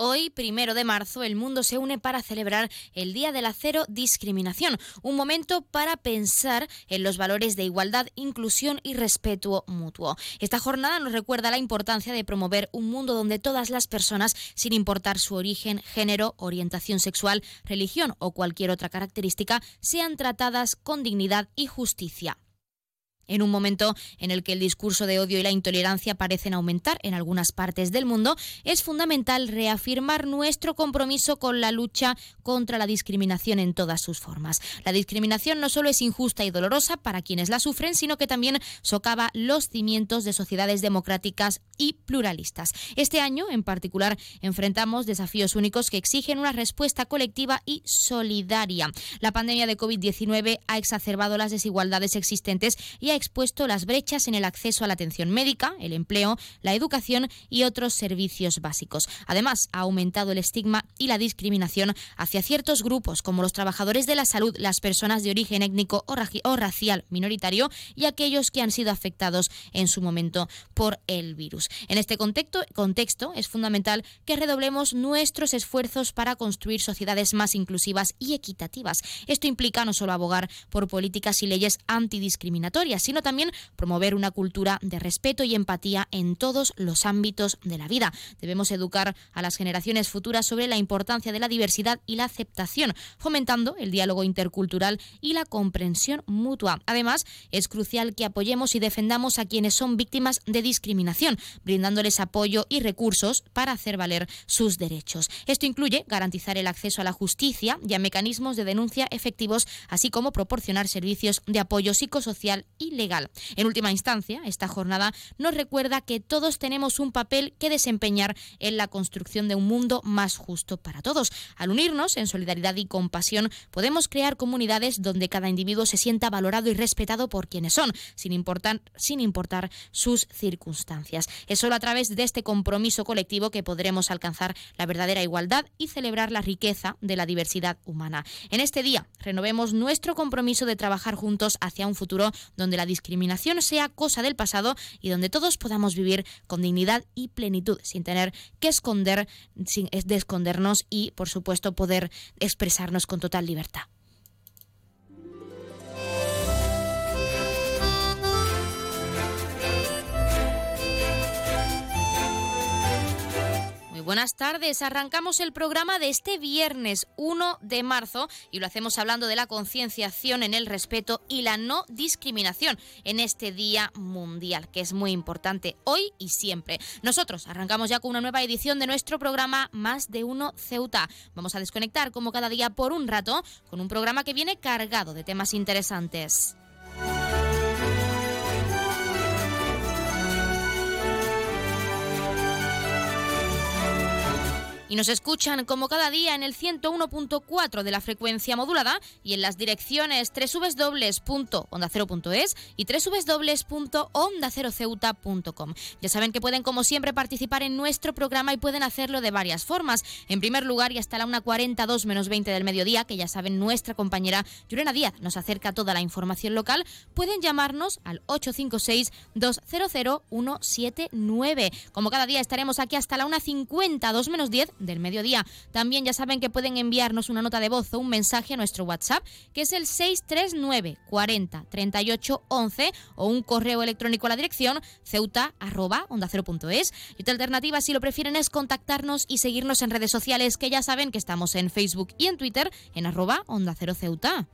Hoy, primero de marzo, el mundo se une para celebrar el Día de la Cero Discriminación, un momento para pensar en los valores de igualdad, inclusión y respeto mutuo. Esta jornada nos recuerda la importancia de promover un mundo donde todas las personas, sin importar su origen, género, orientación sexual, religión o cualquier otra característica, sean tratadas con dignidad y justicia. En un momento en el que el discurso de odio y la intolerancia parecen aumentar en algunas partes del mundo, es fundamental reafirmar nuestro compromiso con la lucha contra la discriminación en todas sus formas. La discriminación no solo es injusta y dolorosa para quienes la sufren, sino que también socava los cimientos de sociedades democráticas y pluralistas. Este año, en particular, enfrentamos desafíos únicos que exigen una respuesta colectiva y solidaria. La pandemia de COVID-19 ha exacerbado las desigualdades existentes y ha expuesto las brechas en el acceso a la atención médica, el empleo, la educación y otros servicios básicos. Además, ha aumentado el estigma y la discriminación hacia ciertos grupos como los trabajadores de la salud, las personas de origen étnico o, racial minoritario y aquellos que han sido afectados en su momento por el virus. En este contexto, es fundamental que redoblemos nuestros esfuerzos para construir sociedades más inclusivas y equitativas. Esto implica no solo abogar por políticas y leyes antidiscriminatorias, sino también promover una cultura de respeto y empatía en todos los ámbitos de la vida. Debemos educar a las generaciones futuras sobre la importancia de la diversidad y la aceptación, fomentando el diálogo intercultural y la comprensión mutua. Además, es crucial que apoyemos y defendamos a quienes son víctimas de discriminación, brindándoles apoyo y recursos para hacer valer sus derechos. Esto incluye garantizar el acceso a la justicia y a mecanismos de denuncia efectivos, así como proporcionar servicios de apoyo psicosocial y legal. En última instancia, esta jornada nos recuerda que todos tenemos un papel que desempeñar en la construcción de un mundo más justo para todos. Al unirnos en solidaridad y compasión, podemos crear comunidades donde cada individuo se sienta valorado y respetado por quienes son, sin importar, sin importar sus circunstancias. Es solo a través de este compromiso colectivo que podremos alcanzar la verdadera igualdad y celebrar la riqueza de la diversidad humana. En este día, renovemos nuestro compromiso de trabajar juntos hacia un futuro donde la discriminación sea cosa del pasado y donde todos podamos vivir con dignidad y plenitud, sin tener que esconder, sin escondernos y, por supuesto, poder expresarnos con total libertad. Buenas tardes. Arrancamos el programa de este viernes 1 de marzo y lo hacemos hablando de la concienciación en el respeto y la no discriminación en este Día Mundial, que es muy importante hoy y siempre. Nosotros arrancamos ya con una nueva edición de nuestro programa Más de Uno Ceuta. Vamos a desconectar como cada día por un rato con un programa que viene cargado de temas interesantes. Y nos escuchan como cada día en el 101.4 de la frecuencia modulada y en las direcciones www.ondacero.es y www.ondaceroceuta.com. Ya saben que pueden como siempre participar en nuestro programa y pueden hacerlo de varias formas. En primer lugar y hasta la 1.42 menos 20 del mediodía, que ya saben nuestra compañera Yurena Díaz nos acerca toda la información local, pueden llamarnos al 856 200 179. Como cada día estaremos aquí hasta la 1.50, menos 10 del mediodía. También ya saben que pueden enviarnos una nota de voz o un mensaje a nuestro WhatsApp, que es el 639 40 38 11 o un correo electrónico a la dirección ceuta arroba onda Y otra alternativa, si lo prefieren, es contactarnos y seguirnos en redes sociales, que ya saben que estamos en Facebook y en Twitter en arroba onda cero ceuta.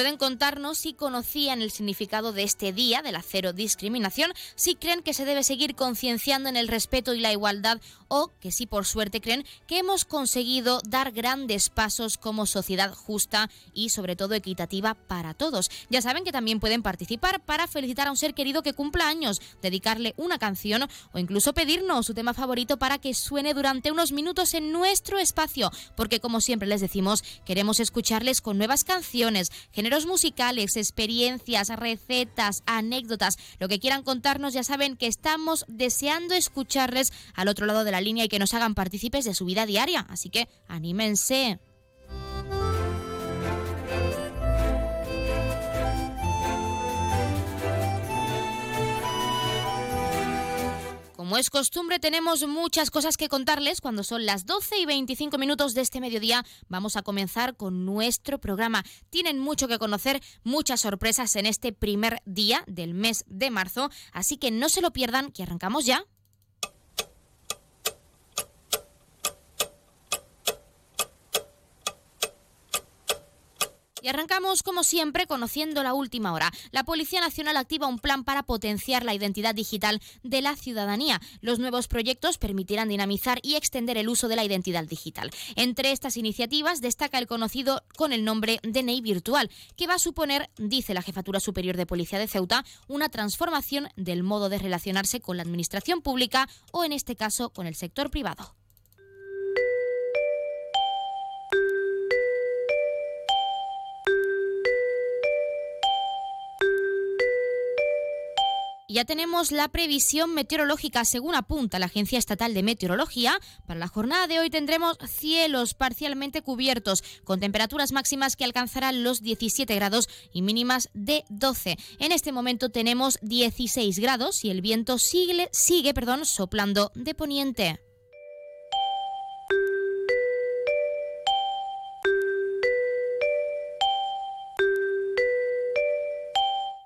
Pueden contarnos si conocían el significado de este día de la cero discriminación, si creen que se debe seguir concienciando en el respeto y la igualdad o que si por suerte creen que hemos conseguido dar grandes pasos como sociedad justa y sobre todo equitativa para todos. Ya saben que también pueden participar para felicitar a un ser querido que cumpla años, dedicarle una canción o incluso pedirnos su tema favorito para que suene durante unos minutos en nuestro espacio, porque como siempre les decimos, queremos escucharles con nuevas canciones, musicales, experiencias, recetas, anécdotas, lo que quieran contarnos, ya saben que estamos deseando escucharles al otro lado de la línea y que nos hagan partícipes de su vida diaria. Así que anímense. Como es costumbre, tenemos muchas cosas que contarles. Cuando son las 12 y 25 minutos de este mediodía, vamos a comenzar con nuestro programa. Tienen mucho que conocer, muchas sorpresas en este primer día del mes de marzo, así que no se lo pierdan, que arrancamos ya. Y arrancamos, como siempre, conociendo la última hora. La Policía Nacional activa un plan para potenciar la identidad digital de la ciudadanía. Los nuevos proyectos permitirán dinamizar y extender el uso de la identidad digital. Entre estas iniciativas destaca el conocido con el nombre DNI Virtual, que va a suponer, dice la Jefatura Superior de Policía de Ceuta, una transformación del modo de relacionarse con la administración pública o, en este caso, con el sector privado. Ya tenemos la previsión meteorológica según apunta la Agencia Estatal de Meteorología. Para la jornada de hoy tendremos cielos parcialmente cubiertos con temperaturas máximas que alcanzarán los 17 grados y mínimas de 12. En este momento tenemos 16 grados y el viento sigue, sigue perdón, soplando de poniente.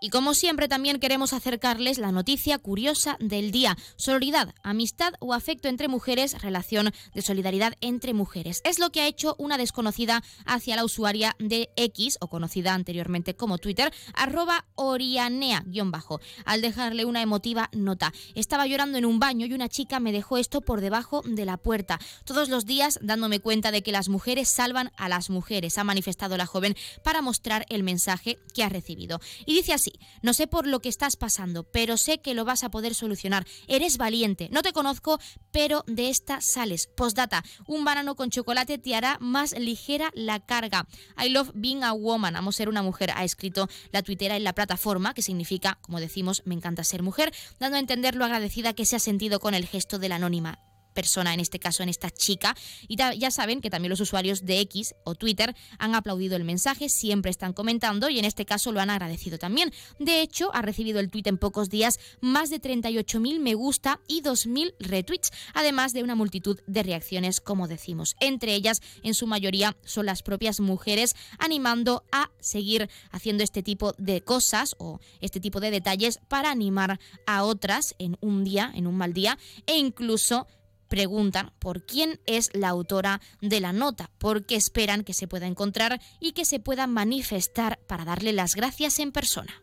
Y como siempre también queremos acercarles la noticia curiosa del día. Sororidad, amistad o afecto entre mujeres, relación de solidaridad entre mujeres. Es lo que ha hecho una desconocida hacia la usuaria de X, o conocida anteriormente como Twitter, arroba orianea-bajo, al dejarle una emotiva nota. Estaba llorando en un baño y una chica me dejó esto por debajo de la puerta. Todos los días dándome cuenta de que las mujeres salvan a las mujeres, ha manifestado la joven para mostrar el mensaje que ha recibido. Y dice así, no sé por lo que estás pasando, pero sé que lo vas a poder solucionar. Eres valiente. No te conozco, pero de esta sales. Postdata, un banano con chocolate te hará más ligera la carga. I love being a woman. Amo ser una mujer, ha escrito la tuitera en la plataforma, que significa, como decimos, me encanta ser mujer, dando a entender lo agradecida que se ha sentido con el gesto de la anónima persona, en este caso en esta chica. Y ya saben que también los usuarios de X o Twitter han aplaudido el mensaje, siempre están comentando y en este caso lo han agradecido también. De hecho, ha recibido el tweet en pocos días más de 38.000 me gusta y 2.000 retweets, además de una multitud de reacciones, como decimos. Entre ellas, en su mayoría, son las propias mujeres animando a seguir haciendo este tipo de cosas o este tipo de detalles para animar a otras en un día, en un mal día, e incluso preguntan por quién es la autora de la nota, porque esperan que se pueda encontrar y que se pueda manifestar para darle las gracias en persona.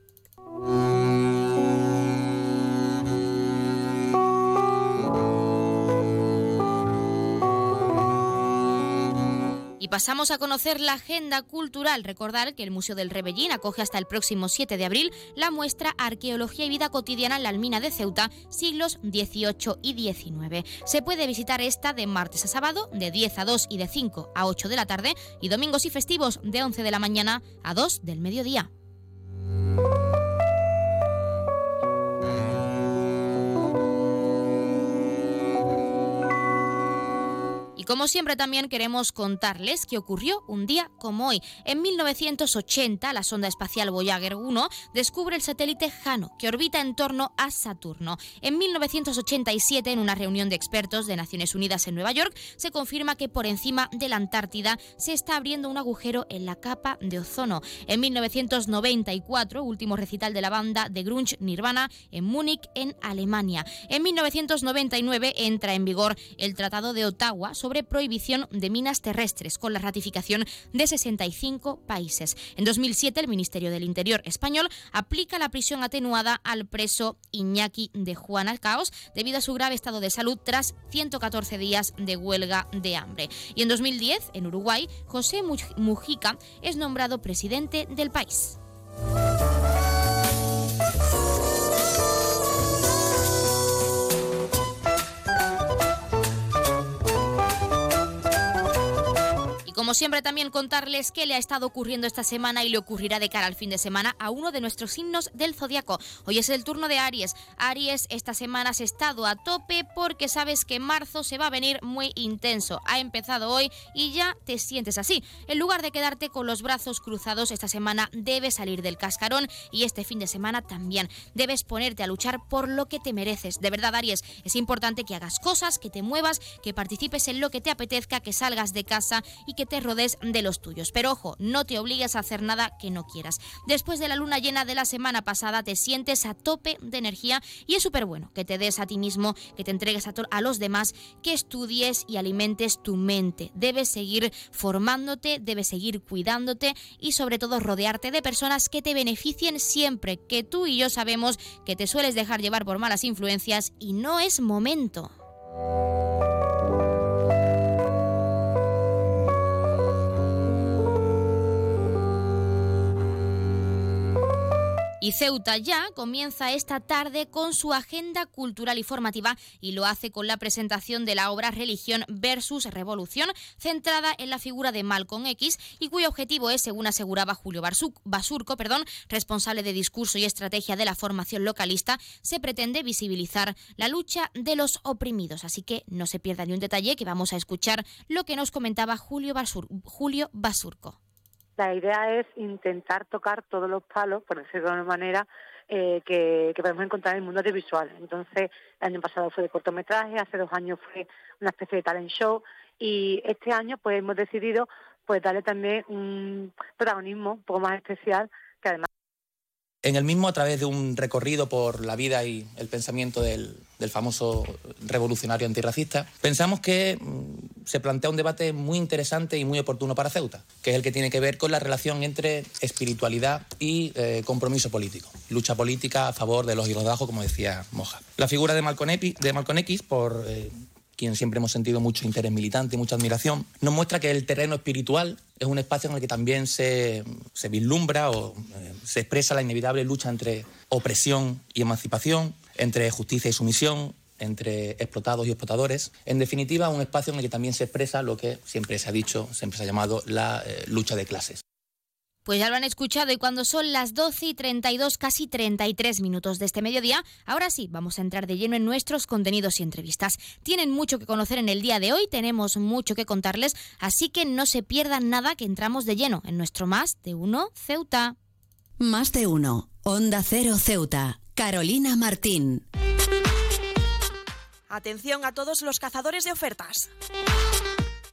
Y pasamos a conocer la agenda cultural. Recordar que el Museo del Rebellín acoge hasta el próximo 7 de abril la muestra Arqueología y Vida Cotidiana en la Almina de Ceuta, siglos XVIII y XIX. Se puede visitar esta de martes a sábado, de 10 a 2 y de 5 a 8 de la tarde, y domingos y festivos de 11 de la mañana a 2 del mediodía. Como siempre también queremos contarles que ocurrió un día como hoy. En 1980, la sonda espacial Voyager 1 descubre el satélite Jano, que orbita en torno a Saturno. En 1987, en una reunión de expertos de Naciones Unidas en Nueva York, se confirma que por encima de la Antártida se está abriendo un agujero en la capa de ozono. En 1994, último recital de la banda de grunge Nirvana en Múnich, en Alemania. En 1999 entra en vigor el Tratado de Ottawa sobre prohibición de minas terrestres, con la ratificación de 65 países. En 2007, el Ministerio del Interior español aplica la prisión atenuada al preso Iñaki de Juan Alcaos debido a su grave estado de salud tras 114 días de huelga de hambre. Y en 2010, en Uruguay, José Mujica es nombrado presidente del país. Como siempre también contarles qué le ha estado ocurriendo esta semana y le ocurrirá de cara al fin de semana a uno de nuestros signos del zodiaco. Hoy es el turno de Aries. Aries, esta semana has estado a tope porque sabes que marzo se va a venir muy intenso. Ha empezado hoy y ya te sientes así. En lugar de quedarte con los brazos cruzados, esta semana debes salir del cascarón y este fin de semana también. Debes ponerte a luchar por lo que te mereces. De verdad, Aries, es importante que hagas cosas, que te muevas, que participes en lo que te apetezca, que salgas de casa y que te rodees de los tuyos. Pero ojo, no te obligues a hacer nada que no quieras. Después de la luna llena de la semana pasada te sientes a tope de energía y es súper bueno que te des a ti mismo, que te entregues a, a los demás, que estudies y alimentes tu mente. Debes seguir formándote, debes seguir cuidándote y sobre todo rodearte de personas que te beneficien siempre, que tú y yo sabemos que te sueles dejar llevar por malas influencias y no es momento. Y Ceuta ya comienza esta tarde con su agenda cultural y formativa y lo hace con la presentación de la obra Religión versus Revolución, centrada en la figura de Malcolm X y cuyo objetivo es, según aseguraba Julio Basurco, perdón, responsable de discurso y estrategia de la formación localista, se pretende visibilizar la lucha de los oprimidos. Así que no se pierda ni un detalle que vamos a escuchar lo que nos comentaba Julio, Julio Basurco la idea es intentar tocar todos los palos, por decirlo de una manera, eh, que, podemos encontrar en el mundo audiovisual. Entonces, el año pasado fue de cortometraje, hace dos años fue una especie de talent show y este año pues hemos decidido pues darle también un protagonismo un poco más especial que además en el mismo a través de un recorrido por la vida y el pensamiento del, famoso revolucionario antirracista, pensamos que mm, se plantea un debate muy interesante y muy oportuno para Ceuta, que es el que tiene que ver con la relación entre espiritualidad y eh, compromiso político, lucha política a favor de los de ajo, como decía Moja. La figura de Malcolm, X, por eh, quien siempre hemos sentido mucho interés militante y mucha admiración, nos muestra que el terreno espiritual es un espacio en el que también se, se vislumbra o eh, se expresa la inevitable lucha entre opresión y emancipación, entre justicia y sumisión, entre explotados y explotadores. En definitiva, un espacio en el que también se expresa lo que siempre se ha dicho, siempre se ha llamado la eh, lucha de clases. Pues ya lo han escuchado y cuando son las 12 y 32, casi 33 minutos de este mediodía, ahora sí, vamos a entrar de lleno en nuestros contenidos y entrevistas. Tienen mucho que conocer en el día de hoy, tenemos mucho que contarles, así que no se pierdan nada que entramos de lleno en nuestro Más de Uno Ceuta. Más de Uno, Onda Cero Ceuta, Carolina Martín. Atención a todos los cazadores de ofertas.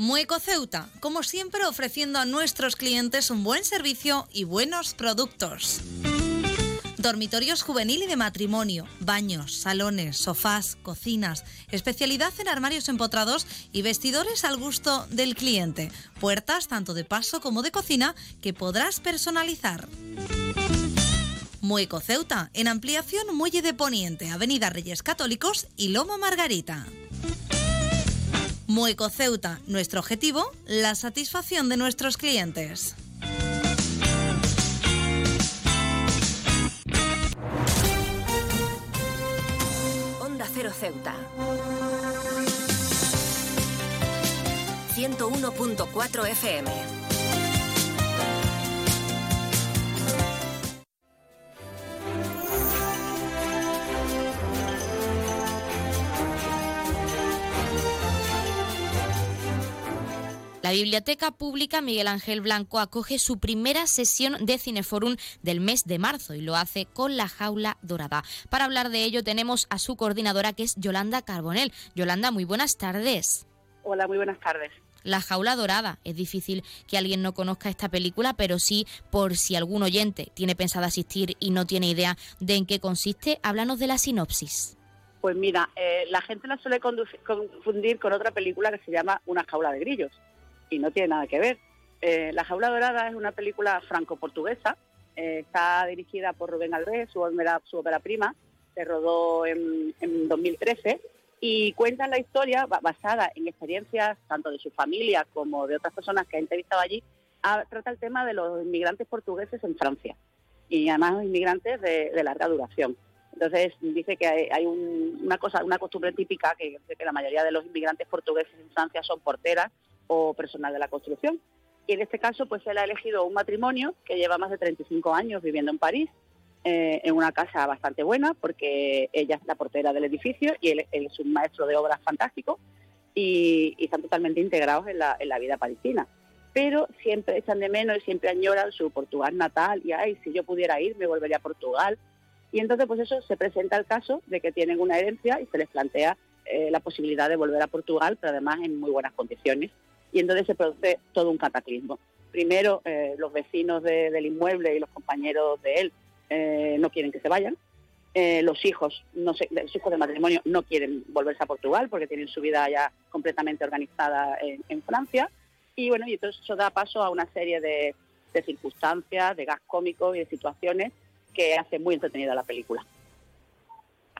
Mueco Ceuta, como siempre ofreciendo a nuestros clientes un buen servicio y buenos productos. Dormitorios juvenil y de matrimonio, baños, salones, sofás, cocinas, especialidad en armarios empotrados y vestidores al gusto del cliente. Puertas tanto de paso como de cocina que podrás personalizar. Mueco Ceuta, en ampliación Muelle de Poniente, Avenida Reyes Católicos y Lomo Margarita. Mueco Ceuta, nuestro objetivo, la satisfacción de nuestros clientes. Onda Cero Ceuta. 101.4 FM. La Biblioteca Pública Miguel Ángel Blanco acoge su primera sesión de Cineforum del mes de marzo y lo hace con la jaula dorada. Para hablar de ello tenemos a su coordinadora que es Yolanda Carbonel. Yolanda, muy buenas tardes. Hola, muy buenas tardes. La jaula dorada. Es difícil que alguien no conozca esta película, pero sí, por si algún oyente tiene pensado asistir y no tiene idea de en qué consiste, háblanos de la sinopsis. Pues mira, eh, la gente la suele confundir con otra película que se llama Una jaula de grillos y no tiene nada que ver. Eh, la jaula dorada es una película franco-portuguesa, eh, está dirigida por Rubén Alves, su ópera, su prima, se rodó en, 2013 y cuenta la historia basada en experiencias tanto de su familia como de otras personas que ha entrevistado allí, trata el tema de los inmigrantes portugueses en Francia y además inmigrantes de, larga duración. Entonces dice que hay, una cosa, una costumbre típica que, que la mayoría de los inmigrantes portugueses en Francia son porteras o personal de la construcción. Y en este caso, pues él ha elegido un matrimonio que lleva más de 35 años viviendo en París, eh, en una casa bastante buena, porque ella es la portera del edificio y él, es un maestro de obras fantástico y, están totalmente integrados en la, en la, vida parisina. Pero siempre echan de menos y siempre añoran su Portugal natal y, ay, si yo pudiera ir, me volvería a Portugal. Y entonces, pues eso se presenta el caso de que tienen una herencia y se les plantea eh, la posibilidad de volver a Portugal, pero además en muy buenas condiciones y entonces se produce todo un cataclismo. Primero, eh, los vecinos del inmueble y los compañeros de él eh, no quieren que se vayan. Eh, los hijos, no sé, los hijos de matrimonio no quieren volverse a Portugal porque tienen su vida ya completamente organizada en, Francia. Y bueno, y entonces eso da paso a una serie de, de circunstancias, de gas cómicos y de situaciones que hace muy entretenida la película.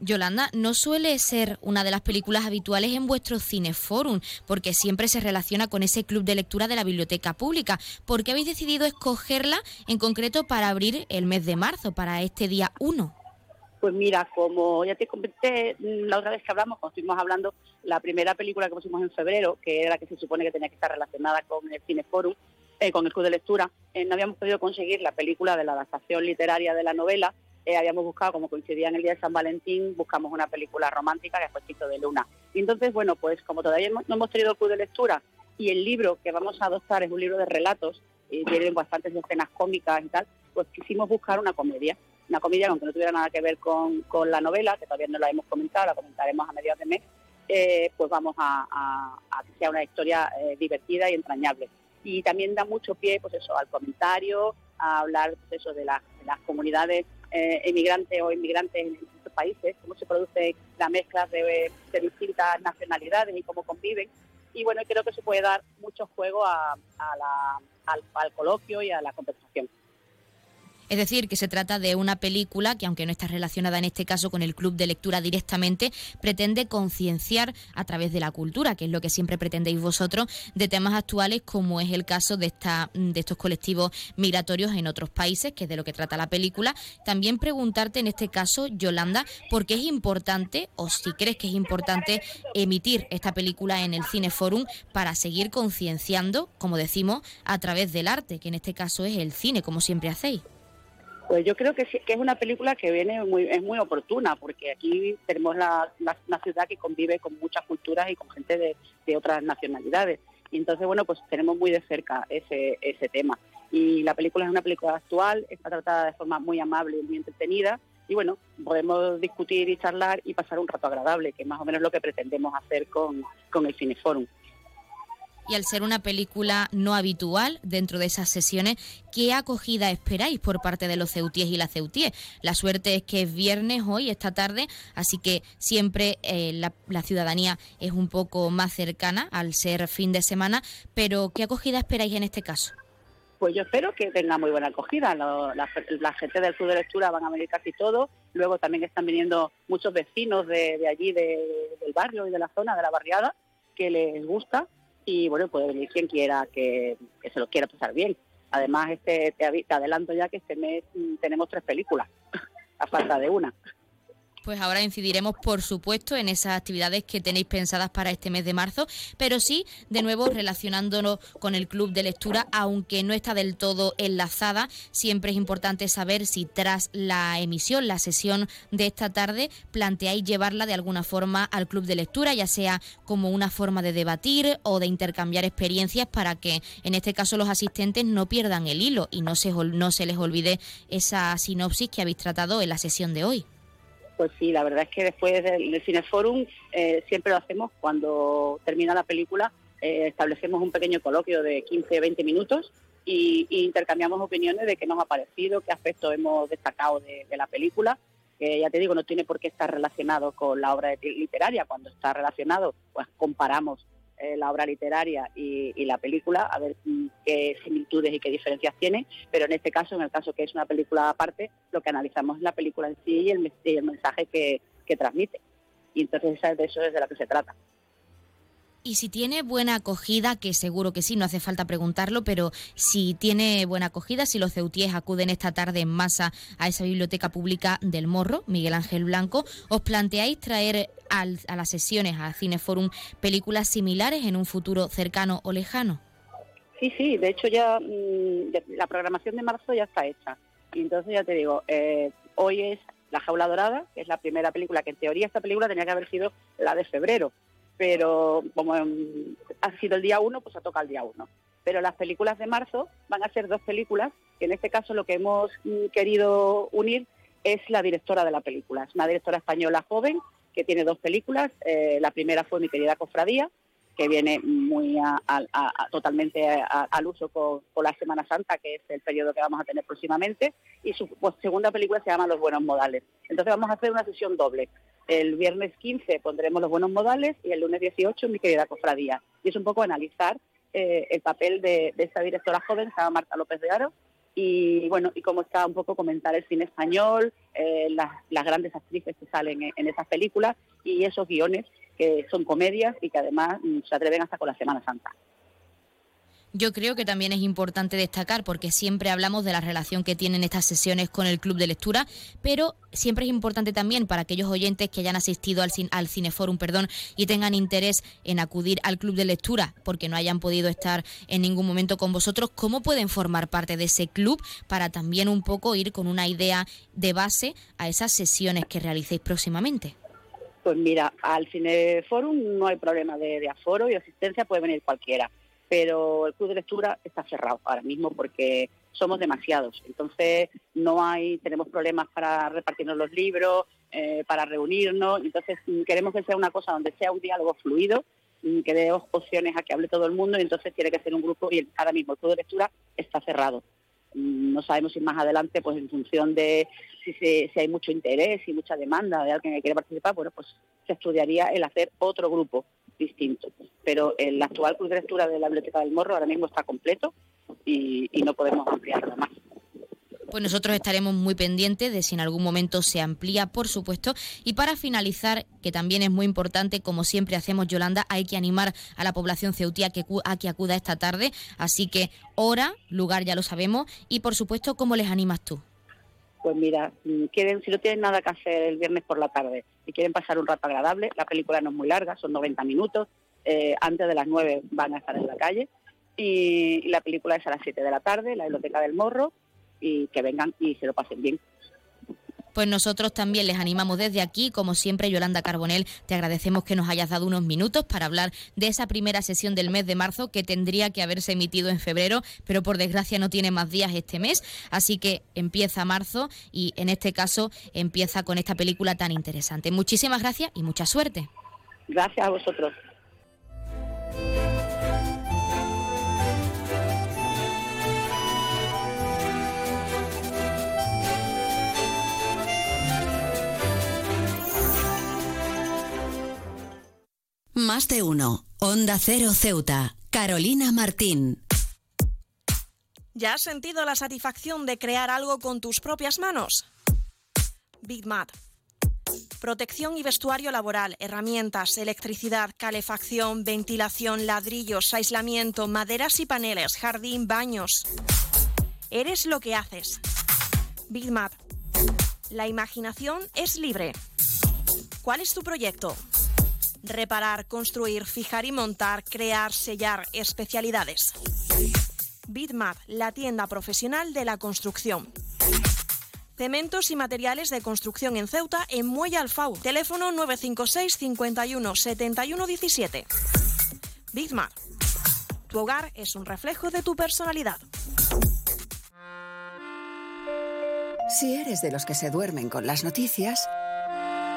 Yolanda, no suele ser una de las películas habituales en vuestro cineforum, porque siempre se relaciona con ese club de lectura de la biblioteca pública. ¿Por qué habéis decidido escogerla en concreto para abrir el mes de marzo, para este día 1? Pues mira, como ya te comenté la otra vez que hablamos, cuando estuvimos hablando, la primera película que pusimos en febrero, que era la que se supone que tenía que estar relacionada con el Cineforum, eh, con el Club de Lectura, eh, no habíamos podido conseguir la película de la adaptación literaria de la novela, eh, habíamos buscado, como coincidía en el día de San Valentín, buscamos una película romántica que fue Chito de Luna. Y entonces, bueno, pues como todavía no hemos tenido club de lectura y el libro que vamos a adoptar es un libro de relatos, y tiene bastantes escenas cómicas y tal, pues quisimos buscar una comedia. Una comedia aunque no tuviera nada que ver con, la novela, que todavía no la hemos comentado, la comentaremos a mediados de mes, eh, pues vamos a, que sea una historia eh, divertida y entrañable. Y también da mucho pie, pues eso, al comentario, a hablar pues eso, de, de las comunidades eh, emigrantes o inmigrantes en estos países, cómo se produce la mezcla de, distintas nacionalidades y cómo conviven. Y bueno, creo que se puede dar mucho juego al, coloquio y a la conversación. Es decir, que se trata de una película que, aunque no está relacionada en este caso con el club de lectura directamente, pretende concienciar a través de la cultura, que es lo que siempre pretendéis vosotros, de temas actuales como es el caso de, esta, de estos colectivos migratorios en otros países, que es de lo que trata la película. También preguntarte en este caso, Yolanda, por qué es importante, o si crees que es importante, emitir esta película en el Cineforum para seguir concienciando, como decimos, a través del arte, que en este caso es el cine, como siempre hacéis. Pues yo creo que, que es una película que viene muy, es muy oportuna, porque aquí tenemos la, una ciudad que convive con muchas culturas y con gente de, de, otras nacionalidades. Y entonces, bueno, pues tenemos muy de cerca ese, ese tema. Y la película es una película actual, está tratada de forma muy amable y muy entretenida. Y bueno, podemos discutir y charlar y pasar un rato agradable, que es más o menos lo que pretendemos hacer con, con el Cineforum y al ser una película no habitual dentro de esas sesiones, ¿qué acogida esperáis por parte de los ceutíes y las ceutíes? La suerte es que es viernes hoy, esta tarde, así que siempre eh, la, ciudadanía es un poco más cercana al ser fin de semana, pero ¿qué acogida esperáis en este caso? Pues yo espero que tenga muy buena acogida. la, gente del Club de Lectura van a venir casi todos. Luego también están viniendo muchos vecinos de, allí, del barrio y de la zona, de la barriada, que les gusta y bueno, puede venir quien quiera que, se lo quiera pasar bien. Además, este te, adelanto ya que este mes mm, tenemos tres películas, a falta de una. Pues ahora incidiremos, por supuesto, en esas actividades que tenéis pensadas para este mes de marzo, pero sí, de nuevo, relacionándonos con el club de lectura, aunque no está del todo enlazada, siempre es importante saber si tras la emisión, la sesión de esta tarde, planteáis llevarla de alguna forma al club de lectura, ya sea como una forma de debatir o de intercambiar experiencias para que, en este caso, los asistentes no pierdan el hilo y no se, no se les olvide esa sinopsis que habéis tratado en la sesión de hoy. Pues sí, la verdad es que después del, Cineforum eh, siempre lo hacemos cuando termina la película, eh, establecemos un pequeño coloquio de 15-20 minutos y, intercambiamos opiniones de qué nos ha parecido, qué aspectos hemos destacado de, la película que ya te digo, no tiene por qué estar relacionado con la obra literaria. Cuando está relacionado, pues comparamos eh, la obra literaria y, la película, a ver qué similitudes y qué diferencias tiene, pero en este caso, en el caso que es una película aparte, lo que analizamos es la película en sí y el, mensaje que, transmite. Y entonces de eso es de lo que se trata. Y si tiene buena acogida, que seguro que sí, no hace falta preguntarlo, pero si tiene buena acogida, si los ceutíes acuden esta tarde en masa a esa biblioteca pública del Morro, Miguel Ángel Blanco, ¿os planteáis traer a las sesiones, a Cineforum, películas similares en un futuro cercano o lejano? Sí, sí, de hecho ya mm, la programación de marzo ya está hecha. Y entonces ya te digo, eh, hoy es La Jaula Dorada, que es la primera película, que en teoría esta película tenía que haber sido la de febrero, pero como em, ha sido el día uno, pues ha tocado el día uno. Pero las películas de marzo van a ser dos películas, que en este caso lo que hemos mm, querido unir es la directora de la película. Es una directora española joven que tiene dos películas. Eh, la primera fue Mi querida cofradía, que viene muy totalmente al uso con, la Semana Santa, que es el periodo que vamos a tener próximamente, y su pues, segunda película se llama Los Buenos Modales. Entonces vamos a hacer una sesión doble. El viernes 15 pondremos Los Buenos Modales y el lunes 18 Mi querida cofradía. Y es un poco analizar eh, el papel de, de, esta directora joven, se llama Marta López de Aro, y bueno, y cómo está un poco comentar el cine español, eh, las, grandes actrices que salen en, esas películas y esos guiones que son comedias y que además mm, se atreven hasta con la Semana Santa. Yo creo que también es importante destacar, porque siempre hablamos de la relación que tienen estas sesiones con el club de lectura, pero siempre es importante también para aquellos oyentes que hayan asistido al, al Cineforum perdón, y tengan interés en acudir al club de lectura, porque no hayan podido estar en ningún momento con vosotros, ¿cómo pueden formar parte de ese club para también un poco ir con una idea de base a esas sesiones que realicéis próximamente? Pues mira, al Cineforum no hay problema de, de aforo y asistencia, puede venir cualquiera pero el club de lectura está cerrado ahora mismo porque somos demasiados. Entonces no hay, tenemos problemas para repartirnos los libros, eh, para reunirnos. Entonces mm, queremos que sea una cosa donde sea un diálogo fluido, mm, que dé opciones a que hable todo el mundo. Y entonces tiene que ser un grupo y ahora mismo el club de lectura está cerrado. Mm, no sabemos si más adelante, pues en función de si, si hay mucho interés y mucha demanda de alguien que quiere participar, bueno, pues se estudiaría el hacer otro grupo distinto. Pero el actual club de lectura de la Biblioteca del Morro ahora mismo está completo y, no podemos ampliarlo más. Pues nosotros estaremos muy pendientes de si en algún momento se amplía, por supuesto. Y para finalizar, que también es muy importante, como siempre hacemos, Yolanda, hay que animar a la población ceutí a que, acuda esta tarde. Así que hora, lugar ya lo sabemos. Y por supuesto, ¿cómo les animas tú? Pues mira, mm, quieren, si no tienen nada que hacer el viernes por la tarde y quieren pasar un rato agradable, la película no es muy larga, son 90 minutos, eh, antes de las 9 van a estar en la calle y, y la película es a las 7 de la tarde, la Biblioteca del Morro, y que vengan y se lo pasen bien. Pues nosotros también les animamos desde aquí, como siempre, Yolanda Carbonel, te agradecemos que nos hayas dado unos minutos para hablar de esa primera sesión del mes de marzo que tendría que haberse emitido en febrero, pero por desgracia no tiene más días este mes, así que empieza marzo y en este caso empieza con esta película tan interesante. Muchísimas gracias y mucha suerte. Gracias a vosotros. Más de uno. Onda Cero Ceuta. Carolina Martín. ¿Ya has sentido la satisfacción de crear algo con tus propias manos? Big. Protección y vestuario laboral, herramientas, electricidad, calefacción, ventilación, ladrillos, aislamiento, maderas y paneles, jardín, baños. Eres lo que haces. Big Mat. La imaginación es libre. ¿Cuál es tu proyecto? Reparar, construir, fijar y montar, crear, sellar, especialidades. Bitmap, la tienda profesional de la construcción. Cementos y materiales de construcción en Ceuta, en Muelle Alfau. Teléfono 956 51 71 17. Bitmap. Tu hogar es un reflejo de tu personalidad. Si eres de los que se duermen con las noticias,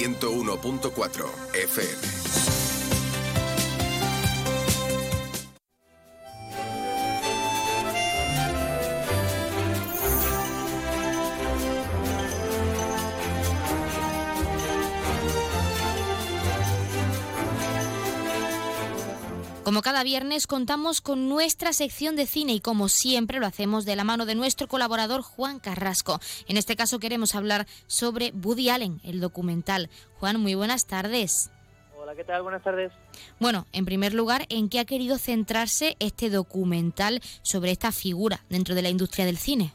101.4 FM. Como cada viernes contamos con nuestra sección de cine y como siempre lo hacemos de la mano de nuestro colaborador Juan Carrasco. En este caso queremos hablar sobre Woody Allen, el documental. Juan, muy buenas tardes. Hola, ¿qué tal? Buenas tardes. Bueno, en primer lugar, ¿en qué ha querido centrarse este documental sobre esta figura dentro de la industria del cine?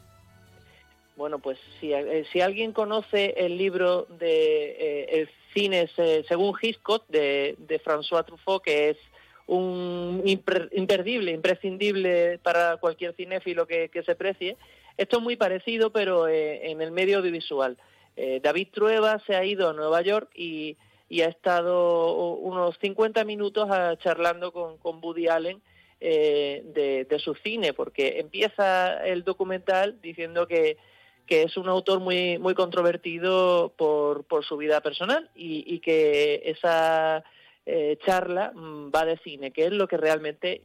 Bueno, pues si, eh, si alguien conoce el libro de eh, El cine eh, según Hitchcock de, de François Truffaut, que es un imperdible, imprescindible para cualquier cinéfilo que, que se precie. Esto es muy parecido, pero eh, en el medio audiovisual. Eh, David Trueba se ha ido a Nueva York y, y ha estado unos 50 minutos a, charlando con, con Allen eh, de, de, su cine, porque empieza el documental diciendo que, que es un autor muy, muy controvertido por, por su vida personal y, y que esa eh, charla mm, va de cine, que es lo que realmente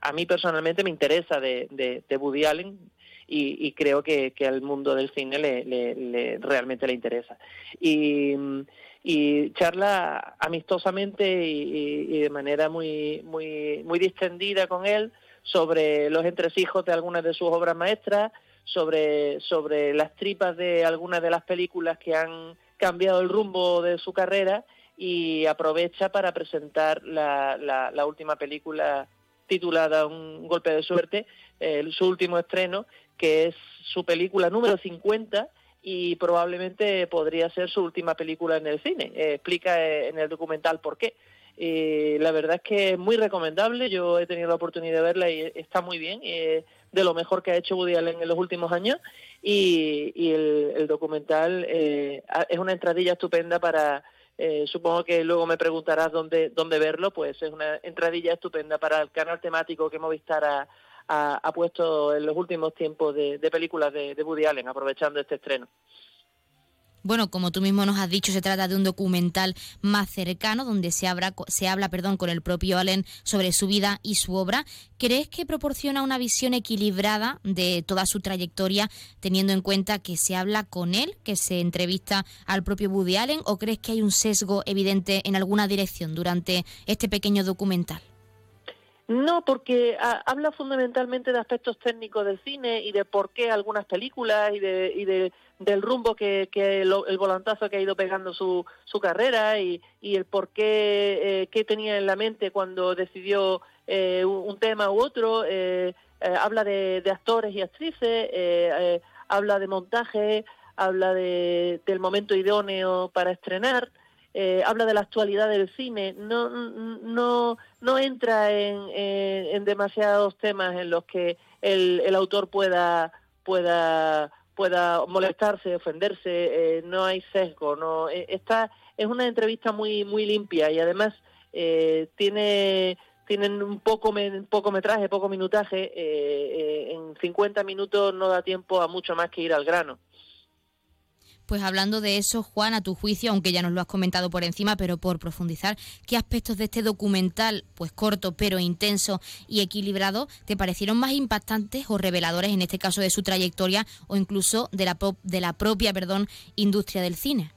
a mí personalmente me interesa de, de, Woody Allen y, creo que, que, al mundo del cine le, le, le, realmente le interesa. Y, y charla amistosamente y, y, de manera muy, muy, muy distendida con él sobre los entresijos de algunas de sus obras maestras, sobre, sobre las tripas de algunas de las películas que han cambiado el rumbo de su carrera y aprovecha para presentar la, la, la última película titulada Un golpe de suerte, eh, su último estreno, que es su película número 50 y probablemente podría ser su última película en el cine. Eh, explica eh, en el documental por qué. Eh, la verdad es que es muy recomendable, yo he tenido la oportunidad de verla y está muy bien, eh, de lo mejor que ha hecho Woody Allen en los últimos años y, y el, el, documental eh, es una entradilla estupenda para, eh, supongo que luego me preguntarás dónde, dónde verlo, pues es una entradilla estupenda para el canal temático que Movistar ha, ha, puesto en los últimos tiempos de, de películas de, de Woody Allen, aprovechando este estreno. Bueno, como tú mismo nos has dicho, se trata de un documental más cercano donde se habla, se habla perdón, con el propio Allen sobre su vida y su obra. ¿Crees que proporciona una visión equilibrada de toda su trayectoria, teniendo en cuenta que se habla con él, que se entrevista al propio Woody Allen, o crees que hay un sesgo evidente en alguna dirección durante este pequeño documental? No, porque a, habla fundamentalmente de aspectos técnicos del cine y de por qué algunas películas y de, y de del rumbo que, que lo, el volantazo que ha ido pegando su, su carrera y, el por qué, eh, qué tenía en la mente cuando decidió eh, un, un, tema u otro. Eh, eh habla de, de, actores y actrices, eh, eh, habla de montaje, habla de, del momento idóneo para estrenar. Eh, habla de la actualidad del cine, no, no, no entra en, en, en demasiados temas en los que el, el autor pueda, pueda, pueda molestarse, ofenderse, eh, no hay sesgo, no, eh, esta es una entrevista muy, muy limpia y además eh, tiene tienen un poco, poco metraje, poco minutaje, en 50 minutos no da tiempo a mucho más que ir al grano. Pues hablando de eso, Juan, a tu juicio, aunque ya nos lo has comentado por encima, pero por profundizar, ¿qué aspectos de este documental, pues corto pero intenso y equilibrado, te parecieron más impactantes o reveladores en este caso de su trayectoria o incluso de la, de la propia perdón, industria del cine?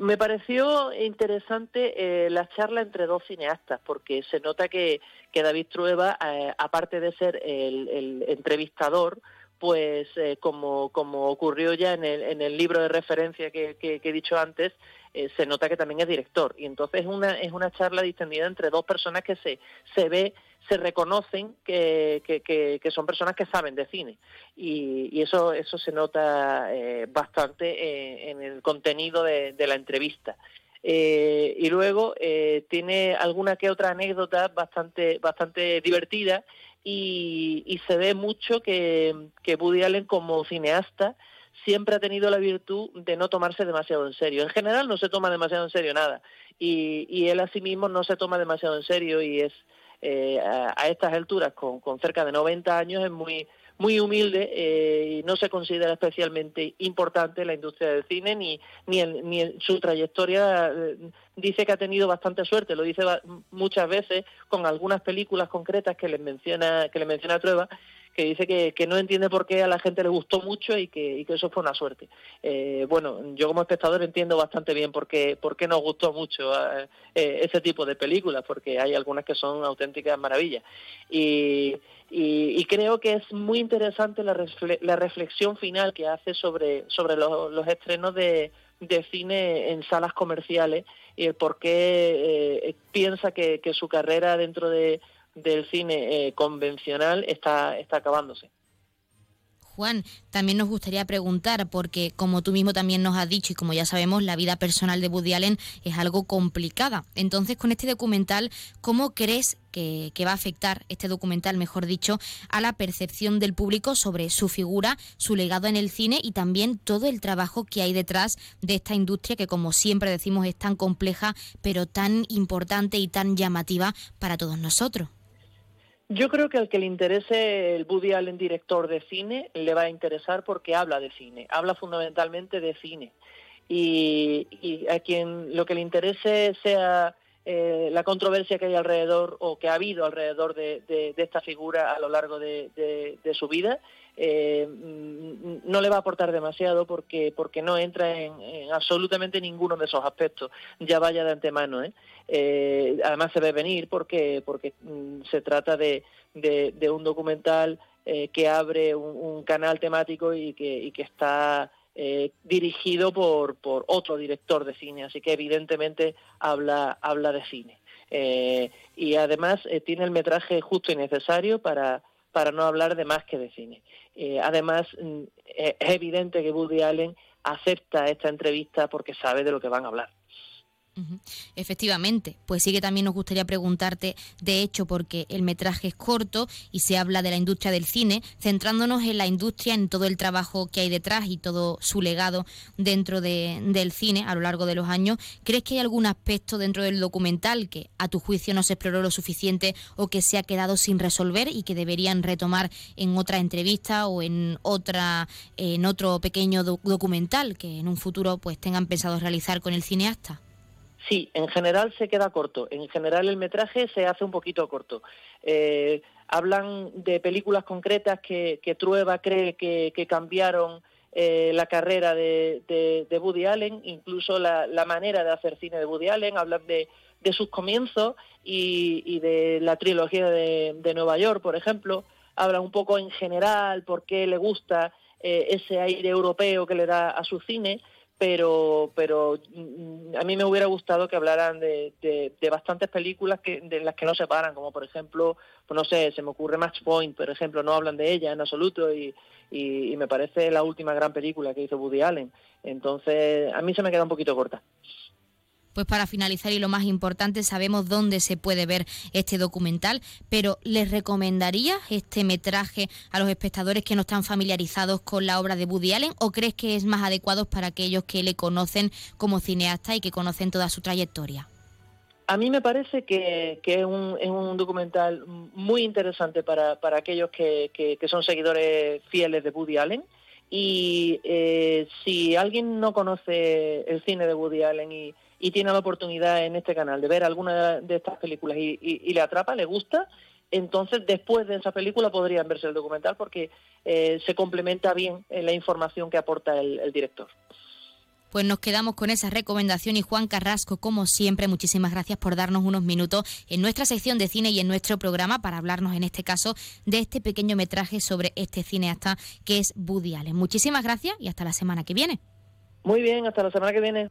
Me pareció interesante eh, la charla entre dos cineastas, porque se nota que, que David Trueba, eh, aparte de ser el, el entrevistador, pues eh, como, como ocurrió ya en el, en el libro de referencia que, que, he dicho antes, eh, se nota que también es director. Y entonces es una, es una charla distendida entre dos personas que se, se ve, se reconocen que, que, que, son personas que saben de cine. Y, y eso, eso se nota eh, bastante eh, en el contenido de, la entrevista. Y luego tiene alguna que otra anécdota bastante, bastante divertida y, y se ve mucho que, que Woody Allen como cineasta siempre ha tenido la virtud de no tomarse demasiado en serio. En general no se toma demasiado en serio nada y, y él a sí mismo no se toma demasiado en serio y es eh, a, a, estas alturas con, con cerca de 90 años es muy muy humilde eh, y no se considera especialmente importante la industria del cine ni ni en, ni en su trayectoria eh, dice que ha tenido bastante suerte lo dice muchas veces con algunas películas concretas que le menciona que le menciona Trueba que dice que, que, no entiende por qué a la gente le gustó mucho y que, y que eso fue una suerte. Eh, bueno, yo como espectador entiendo bastante bien por qué, por qué nos gustó mucho eh, ese tipo de películas, porque hay algunas que son auténticas maravillas. Y, creo que es muy interesante la, la reflexión final que hace sobre, sobre los, estrenos de, de cine en salas comerciales y el por qué eh, piensa que su carrera dentro de del cine eh, convencional está, está acabándose. Juan, también nos gustaría preguntar, porque como tú mismo también nos has dicho y como ya sabemos, la vida personal de Woody Allen es algo complicada. Entonces, con este documental, ¿cómo crees que, va a afectar este documental, mejor dicho, a la percepción del público sobre su figura, su legado en el cine y también todo el trabajo que hay detrás de esta industria que, como siempre decimos, es tan compleja, pero tan importante y tan llamativa para todos nosotros? Yo creo que al que le interese el Woody Allen director de cine le va a interesar porque habla de cine, habla fundamentalmente de cine. Y, a quien lo que le interese sea eh, la controversia que hay alrededor o que ha habido alrededor de, esta figura a lo largo de, su vida, eh, no le va a aportar demasiado porque porque no entra en, absolutamente ninguno de esos aspectos. Ya vaya de antemano. ¿eh? Eh, además se ve venir porque porque mm, se trata de, de, un documental que abre un, canal temático y que, y que está dirigido por, otro director de cine, así que evidentemente habla, habla de cine. y además tiene el metraje justo y necesario para, para no hablar de más que de cine. Eh, además, mm, es evidente que Woody Allen acepta esta entrevista porque sabe de lo que van a hablar. Efectivamente, pues sí que también nos gustaría preguntarte, de hecho, porque el metraje es corto y se habla de la industria del cine, centrándonos en la industria, en todo el trabajo que hay detrás y todo su legado dentro del cine a lo largo de los años. ¿Crees que hay algún aspecto dentro del documental que a tu juicio no se exploró lo suficiente o que se ha quedado sin resolver y que deberían retomar en otra entrevista o en otra en otro pequeño documental que en un futuro pues tengan pensado realizar con el cineasta? Sí, en general se queda corto. En general el metraje se hace un poquito corto. Eh, hablan de películas concretas que, Trueba cree que, cambiaron eh, la carrera de, de, Woody Allen, incluso la, manera de hacer cine de Woody Allen. Hablan de, sus comienzos y, de la trilogía de, Nueva York, por ejemplo. Hablan un poco en general por qué le gusta eh, ese aire europeo que le da a su cine pero pero mm, a mí me hubiera gustado que hablaran de, de, bastantes películas que de las que no se paran como por ejemplo pues no sé se me ocurre Match Point por ejemplo no hablan de ella en absoluto y, y, y me parece la última gran película que hizo Woody Allen. Entonces a mí se me queda un poquito corta pues para finalizar y lo más importante, sabemos dónde se puede ver este documental, pero ¿les recomendaría este metraje a los espectadores que no están familiarizados con la obra de Woody Allen o crees que es más adecuado para aquellos que le conocen como cineasta y que conocen toda su trayectoria? A mí me parece que, es, un, documental muy interesante para, aquellos que, son seguidores fieles de Woody Allen. Y eh, si alguien no conoce el cine de Woody Allen y, y tiene la oportunidad en este canal de ver alguna de estas películas y, le atrapa, le gusta, entonces después de esa película podrían verse el documental porque eh, se complementa bien en la información que aporta el, director. Pues nos quedamos con esa recomendación y Juan Carrasco, como siempre, muchísimas gracias por darnos unos minutos en nuestra sección de cine y en nuestro programa para hablarnos en este caso de este pequeño metraje sobre este cineasta que es Woody Allen. Muchísimas gracias y hasta la semana que viene. Muy bien, hasta la semana que viene.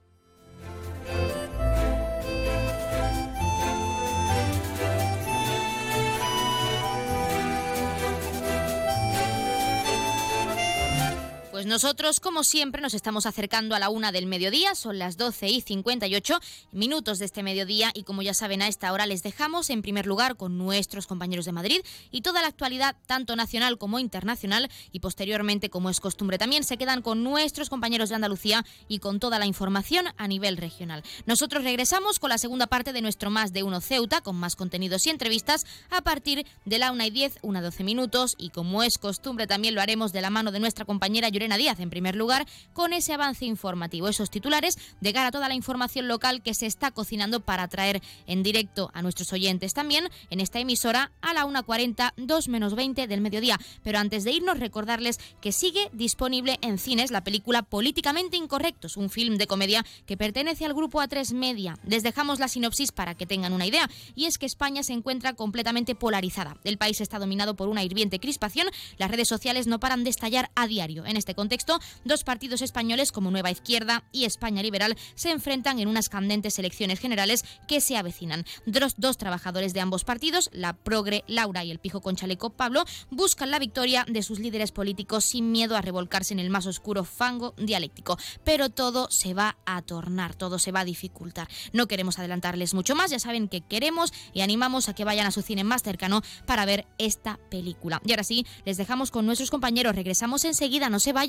Pues nosotros, como siempre, nos estamos acercando a la una del mediodía, son las 12 y 58 minutos de este mediodía y como ya saben a esta hora les dejamos en primer lugar con nuestros compañeros de Madrid y toda la actualidad, tanto nacional como internacional y posteriormente, como es costumbre, también se quedan con nuestros compañeros de Andalucía y con toda la información a nivel regional. Nosotros regresamos con la segunda parte de nuestro Más de Uno Ceuta, con más contenidos y entrevistas a partir de la una y 10, una 12 minutos y como es costumbre también lo haremos de la mano de nuestra compañera Llorena Díaz, en primer lugar, con ese avance informativo, esos titulares de cara a toda la información local que se está cocinando para traer en directo a nuestros oyentes también en esta emisora a la 1.40, 2 menos 20 del mediodía. Pero antes de irnos, recordarles que sigue disponible en cines la película Políticamente Incorrectos, un film de comedia que pertenece al grupo A3 Media. Les dejamos la sinopsis para que tengan una idea, y es que España se encuentra completamente polarizada. El país está dominado por una hirviente crispación, las redes sociales no paran de estallar a diario. En este contexto, dos partidos españoles como Nueva Izquierda y España Liberal se enfrentan en unas candentes elecciones generales que se avecinan. Dos, dos trabajadores de ambos partidos, la progre Laura y el pijo con chaleco Pablo, buscan la victoria de sus líderes políticos sin miedo a revolcarse en el más oscuro fango dialéctico. Pero todo se va a tornar, todo se va a dificultar. No queremos adelantarles mucho más, ya saben que queremos y animamos a que vayan a su cine más cercano para ver esta película. Y ahora sí, les dejamos con nuestros compañeros. Regresamos enseguida, no se vayan.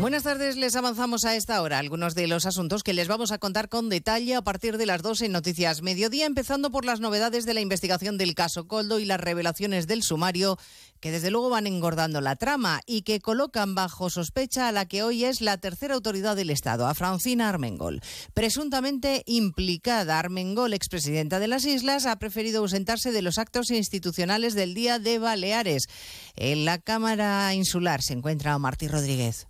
Buenas tardes, les avanzamos a esta hora algunos de los asuntos que les vamos a contar con detalle a partir de las 12 en Noticias Mediodía, empezando por las novedades de la investigación del caso Coldo y las revelaciones del sumario que desde luego van engordando la trama y que colocan bajo sospecha a la que hoy es la tercera autoridad del Estado, a Francina Armengol. Presuntamente implicada, Armengol, expresidenta de las Islas, ha preferido ausentarse de los actos institucionales del Día de Baleares. En la Cámara Insular se encuentra Martí Rodríguez.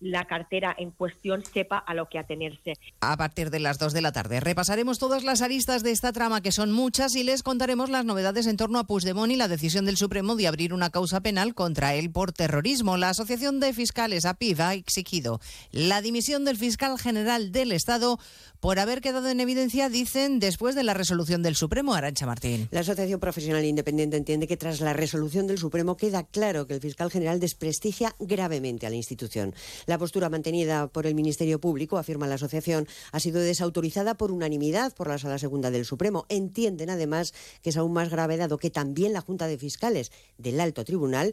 la cartera en cuestión sepa a lo que atenerse. A partir de las 2 de la tarde repasaremos todas las aristas de esta trama, que son muchas, y les contaremos las novedades en torno a Puigdemont y la decisión del Supremo de abrir una causa penal contra él por terrorismo. La Asociación de Fiscales, APIV, ha exigido la dimisión del fiscal general del Estado por haber quedado en evidencia, dicen, después de la resolución del Supremo. Arancha Martín. La Asociación Profesional Independiente entiende que tras la resolución del Supremo queda claro que el fiscal general desprestigia gravemente a la institución. La postura mantenida por el Ministerio Público, afirma la asociación, ha sido desautorizada por unanimidad por la Sala Segunda del Supremo. Entienden además que es aún más grave dado que también la Junta de Fiscales del Alto Tribunal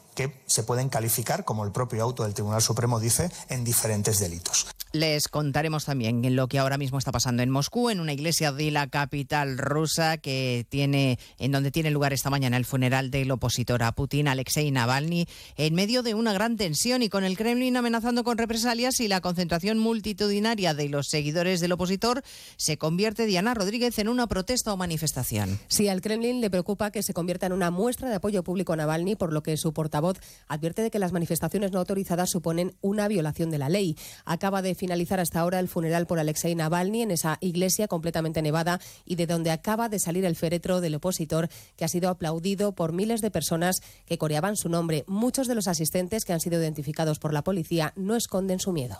que se pueden calificar, como el propio auto del Tribunal Supremo dice, en diferentes delitos. Les contaremos también lo que ahora mismo está pasando en Moscú, en una iglesia de la capital rusa que tiene, en donde tiene lugar esta mañana el funeral del opositor a Putin, Alexei Navalny, en medio de una gran tensión y con el Kremlin amenazando con represalias y la concentración multitudinaria de los seguidores del opositor, se convierte Diana Rodríguez en una protesta o manifestación. Sí, al Kremlin le preocupa que se convierta en una muestra de apoyo público a Navalny, por lo que su portavoz advierte de que las manifestaciones no autorizadas suponen una violación de la ley. Acaba de finalizar hasta ahora el funeral por Alexei Navalny en esa iglesia completamente nevada y de donde acaba de salir el féretro del opositor que ha sido aplaudido por miles de personas que coreaban su nombre. Muchos de los asistentes que han sido identificados por la policía no esconden su miedo.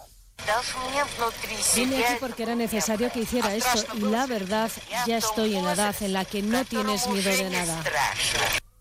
Vine aquí porque era necesario que hiciera esto y la verdad, ya estoy en la edad en la que no tienes miedo de nada.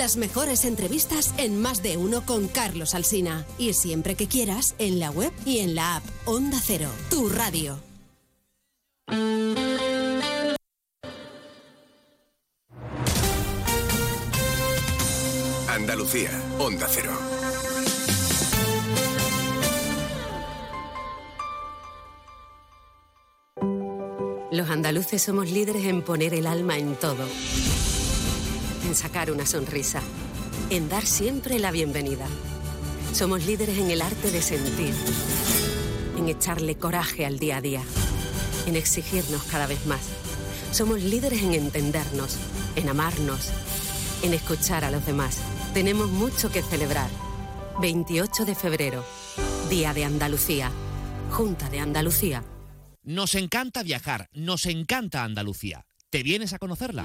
las mejores entrevistas en Más de uno con Carlos Alsina. Y siempre que quieras, en la web y en la app Onda Cero, tu radio. Andalucía, Onda Cero. Los andaluces somos líderes en poner el alma en todo. En sacar una sonrisa. En dar siempre la bienvenida. Somos líderes en el arte de sentir. En echarle coraje al día a día. En exigirnos cada vez más. Somos líderes en entendernos. En amarnos. En escuchar a los demás. Tenemos mucho que celebrar. 28 de febrero. Día de Andalucía. Junta de Andalucía. Nos encanta viajar, nos encanta Andalucía. ¿Te vienes a conocerla?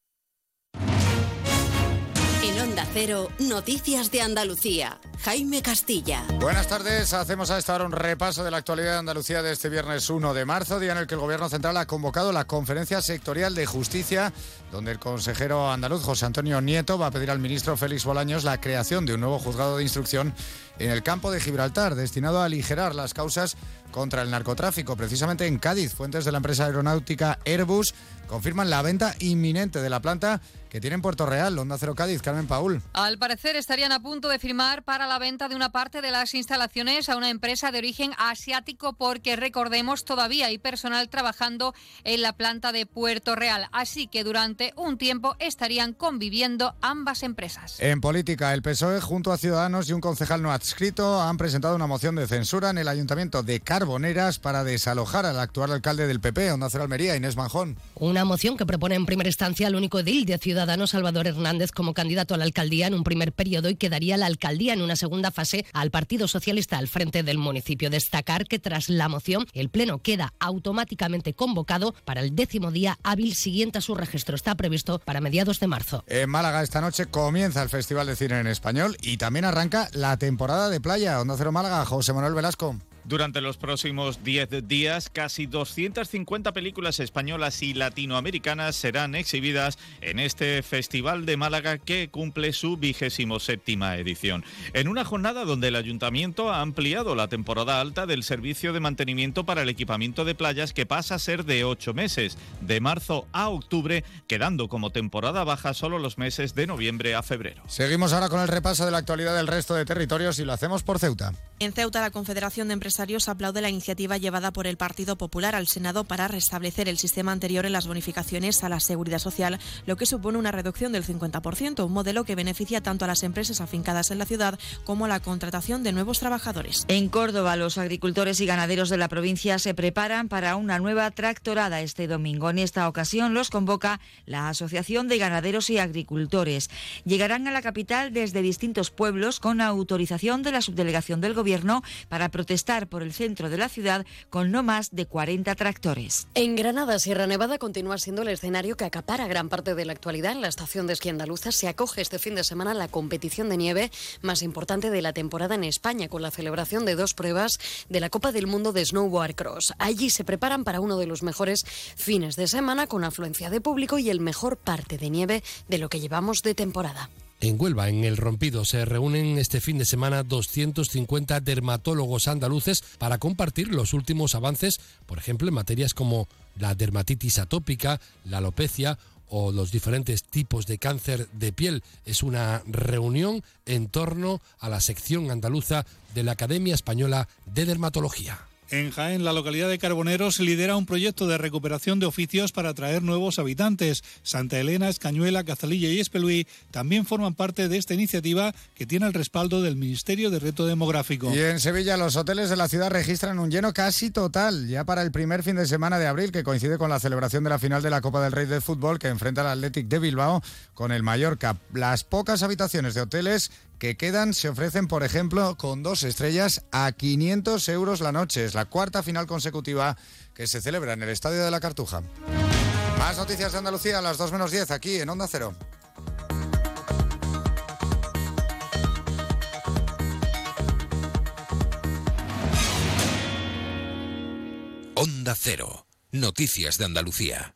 Onda Noticias de Andalucía. Jaime Castilla. Buenas tardes. Hacemos a esta hora un repaso de la actualidad de Andalucía de este viernes 1 de marzo, día en el que el Gobierno Central ha convocado la Conferencia Sectorial de Justicia, donde el consejero andaluz José Antonio Nieto va a pedir al ministro Félix Bolaños la creación de un nuevo juzgado de instrucción en el campo de Gibraltar, destinado a aligerar las causas contra el narcotráfico. Precisamente en Cádiz, fuentes de la empresa aeronáutica Airbus confirman la venta inminente de la planta que tiene en Puerto Real, Onda Cero Cádiz, Carmen Paul. Al parecer estarían a punto de firmar para la venta de una parte de las instalaciones a una empresa de origen asiático porque recordemos todavía hay personal trabajando en la planta de Puerto Real. Así que durante un tiempo estarían conviviendo ambas empresas. En política, el PSOE junto a Ciudadanos y un concejal no han presentado una moción de censura en el Ayuntamiento de Carboneras para desalojar al actual alcalde del PP, Onda Cero Almería, Inés Manjón. Una moción que propone en primera instancia al único edil de Ciudadanos, Salvador Hernández, como candidato a la alcaldía en un primer periodo y que daría la alcaldía en una segunda fase al Partido Socialista al frente del municipio. Destacar que tras la moción el Pleno queda automáticamente convocado para el décimo día hábil siguiente a su registro. Está previsto para mediados de marzo. En Málaga esta noche comienza el Festival de Cine en Español y también arranca la temporada de playa. Onda Cero Málaga, José Manuel Velasco. Durante los próximos 10 días, casi 250 películas españolas y latinoamericanas serán exhibidas en este Festival de Málaga que cumple su vigésimo séptima edición. En una jornada donde el Ayuntamiento ha ampliado la temporada alta del servicio de mantenimiento para el equipamiento de playas que pasa a ser de ocho meses, de marzo a octubre, quedando como temporada baja solo los meses de noviembre a febrero. Seguimos ahora con el repaso de la actualidad del resto de territorios y lo hacemos por Ceuta. En Ceuta, la Confederación de Empresarios aplaude la iniciativa llevada por el Partido Popular al Senado para restablecer el sistema anterior en las bonificaciones a la seguridad social, lo que supone una reducción del 50%, un modelo que beneficia tanto a las empresas afincadas en la ciudad como a la contratación de nuevos trabajadores. En Córdoba, los agricultores y ganaderos de la provincia se preparan para una nueva tractorada este domingo. En esta ocasión los convoca la Asociación de Ganaderos y Agricultores. Llegarán a la capital desde distintos pueblos con autorización de la subdelegación del Gobierno para protestar por el centro de la ciudad con no más de 40 tractores. En Granada, Sierra Nevada continúa siendo el escenario que acapara gran parte de la actualidad. En la estación de esquí andaluza se acoge este fin de semana la competición de nieve más importante de la temporada en España, con la celebración de dos pruebas de la Copa del Mundo de Snowboard Cross. Allí se preparan para uno de los mejores fines de semana con afluencia de público y el mejor parte de nieve de lo que llevamos de temporada. En Huelva, en El Rompido, se reúnen este fin de semana 250 dermatólogos andaluces para compartir los últimos avances, por ejemplo, en materias como la dermatitis atópica, la alopecia o los diferentes tipos de cáncer de piel. Es una reunión en torno a la sección andaluza de la Academia Española de Dermatología. En Jaén, la localidad de Carbonero se lidera un proyecto de recuperación de oficios para atraer nuevos habitantes. Santa Elena, Escañuela, Cazalilla y Espeluí también forman parte de esta iniciativa que tiene el respaldo del Ministerio de Reto Demográfico. Y en Sevilla, los hoteles de la ciudad registran un lleno casi total ya para el primer fin de semana de abril, que coincide con la celebración de la final de la Copa del Rey de Fútbol que enfrenta al Athletic de Bilbao con el Mallorca. Las pocas habitaciones de hoteles que quedan se ofrecen, por ejemplo, con dos estrellas a 500 euros la noche. Es la cuarta final consecutiva que se celebra en el Estadio de la Cartuja. Más noticias de Andalucía a las 2 menos 10 aquí en Onda Cero. Onda Cero. Noticias de Andalucía.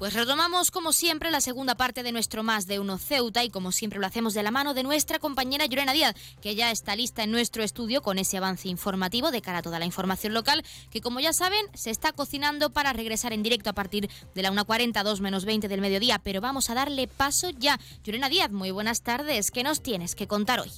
Pues retomamos como siempre la segunda parte de nuestro Más de Uno Ceuta y como siempre lo hacemos de la mano de nuestra compañera Llorena Díaz, que ya está lista en nuestro estudio con ese avance informativo de cara a toda la información local, que como ya saben se está cocinando para regresar en directo a partir de la 1.40, 2 menos 20 del mediodía, pero vamos a darle paso ya. Llorena Díaz, muy buenas tardes, ¿qué nos tienes que contar hoy?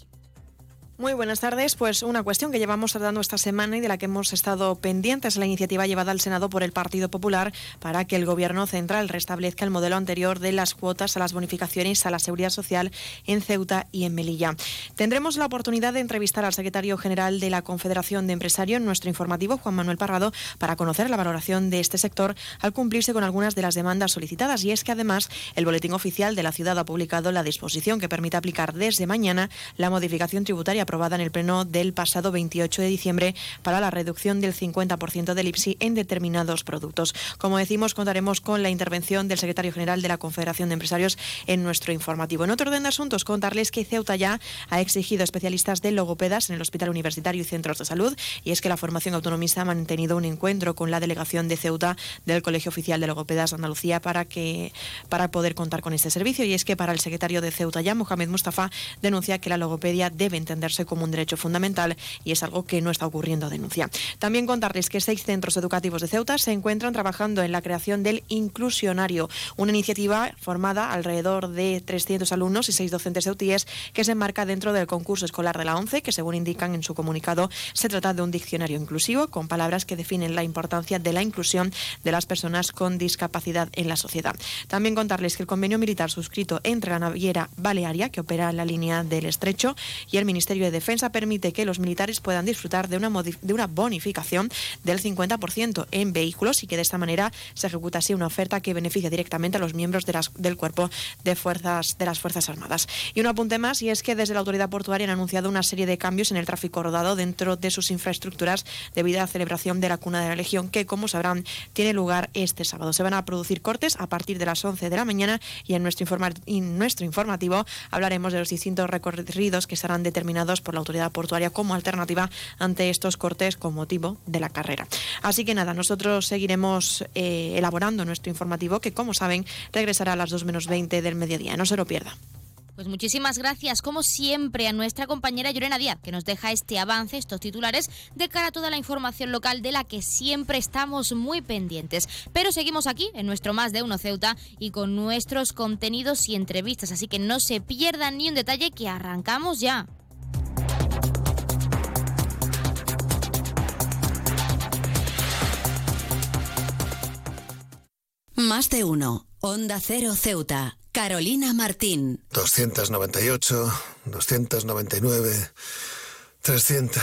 Muy buenas tardes. Pues una cuestión que llevamos tratando esta semana y de la que hemos estado pendientes, la iniciativa llevada al Senado por el Partido Popular para que el Gobierno central restablezca el modelo anterior de las cuotas a las bonificaciones a la seguridad social en Ceuta y en Melilla. Tendremos la oportunidad de entrevistar al secretario general de la Confederación de Empresarios en nuestro informativo, Juan Manuel Parrado, para conocer la valoración de este sector al cumplirse con algunas de las demandas solicitadas. Y es que además el Boletín Oficial de la Ciudad ha publicado la disposición que permite aplicar desde mañana la modificación tributaria aprobada en el Pleno del pasado 28 de diciembre para la reducción del 50% del IPSI en determinados productos. Como decimos, contaremos con la intervención del secretario general de la Confederación de Empresarios en nuestro informativo. En otro orden de asuntos, contarles que Ceuta ya ha exigido especialistas de logopedas en el Hospital Universitario y Centros de Salud y es que la formación autonomista ha mantenido un encuentro con la delegación de Ceuta del Colegio Oficial de Logopedas de Andalucía para que para poder contar con este servicio y es que para el secretario de Ceuta ya Mohamed Mustafa denuncia que la logopedia debe entenderse como un derecho fundamental y es algo que no está ocurriendo, denuncia. También contarles que seis centros educativos de Ceuta se encuentran trabajando en la creación del Inclusionario, una iniciativa formada alrededor de 300 alumnos y seis docentes ceutíes que se enmarca dentro del concurso escolar de la ONCE, que según indican en su comunicado, se trata de un diccionario inclusivo con palabras que definen la importancia de la inclusión de las personas con discapacidad en la sociedad. También contarles que el convenio militar suscrito entre la naviera Balearia, que opera en la línea del Estrecho, y el Ministerio Ministerio de Defensa permite que los militares puedan disfrutar de una, de una bonificación del 50% en vehículos y que de esta manera se ejecuta así una oferta que beneficia directamente a los miembros de del cuerpo de fuerzas de las Fuerzas Armadas. Y un apunte más y es que desde la autoridad portuaria han anunciado una serie de cambios en el tráfico rodado dentro de sus infraestructuras debido a la celebración de la cuna de la Legión que, como sabrán, tiene lugar este sábado. Se van a producir cortes a partir de las 11 de la mañana y en nuestro, en nuestro informativo hablaremos de los distintos recorridos que serán determinados por la autoridad portuaria como alternativa ante estos cortes con motivo de la carrera. Así que nada, nosotros seguiremos eh, elaborando nuestro informativo que, como saben, regresará a las 2 menos 20 del mediodía. No se lo pierda. Pues muchísimas gracias, como siempre, a nuestra compañera Llorena Díaz, que nos deja este avance, estos titulares, de cara a toda la información local de la que siempre estamos muy pendientes. Pero seguimos aquí, en nuestro Más de Uno Ceuta, y con nuestros contenidos y entrevistas, así que no se pierdan ni un detalle, que arrancamos ya. Más de uno. Onda Cero Ceuta. Carolina Martín. 298, 299, 300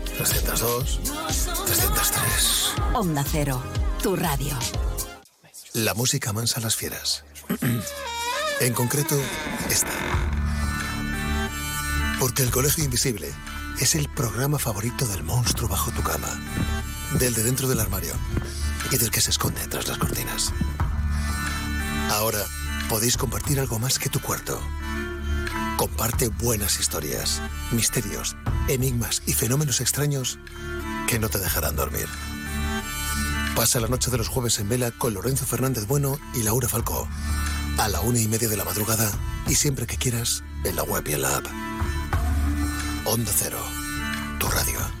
302, 303. Onda Cero, tu radio. La música mansa a las fieras. en concreto, esta. Porque el Colegio Invisible es el programa favorito del monstruo bajo tu cama, del de dentro del armario y del que se esconde tras las cortinas. Ahora podéis compartir algo más que tu cuarto. Comparte buenas historias, misterios, enigmas y fenómenos extraños que no te dejarán dormir. Pasa la noche de los jueves en vela con Lorenzo Fernández Bueno y Laura Falcó. A la una y media de la madrugada y siempre que quieras en la web y en la app. Onda Cero, tu radio.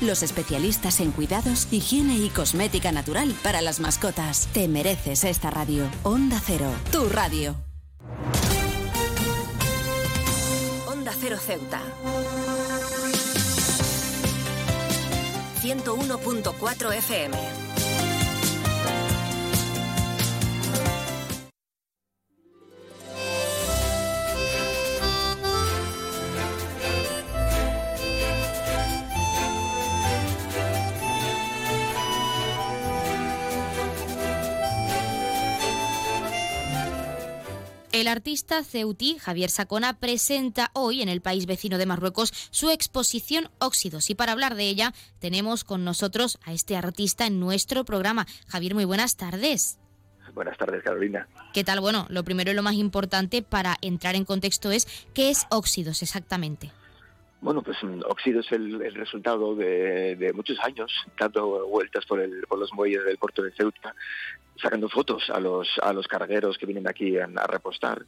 los especialistas en cuidados, higiene y cosmética natural para las mascotas. Te mereces esta radio. Onda Cero, tu radio. Onda Cero Ceuta. 101.4 FM. El artista ceutí Javier Sacona presenta hoy en el país vecino de Marruecos su exposición Óxidos y para hablar de ella tenemos con nosotros a este artista en nuestro programa. Javier, muy buenas tardes. Buenas tardes, Carolina. ¿Qué tal? Bueno, lo primero y lo más importante para entrar en contexto es ¿qué es Óxidos exactamente? Bueno, pues mm, Óxidos es el, resultado de, muchos años dando vueltas por, por los muelles del puerto de Ceuta, sacando fotos a los, a los cargueros que vienen aquí a, repostar.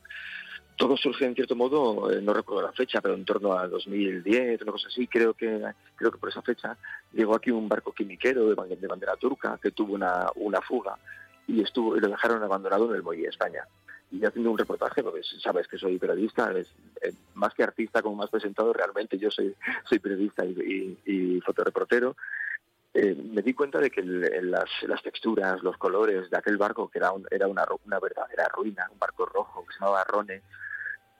Todo surge en cierto modo, eh, no recuerdo la fecha, pero en torno a 2010, una cosa así, creo que creo que por esa fecha llegó aquí un barco quimiquero de, bandera turca que tuvo una, una fuga y estuvo y lo dejaron abandonado en el muelle de España. Y haciendo un reportaje, porque sabes que soy periodista, eh, más que artista, como más presentado, realmente yo soy, soy periodista y, y, fotoreportero, eh, me di cuenta de que las, texturas, los colores de aquel barco, que era, era una, una, verdadera ruina, un barco rojo que se llamaba Rone,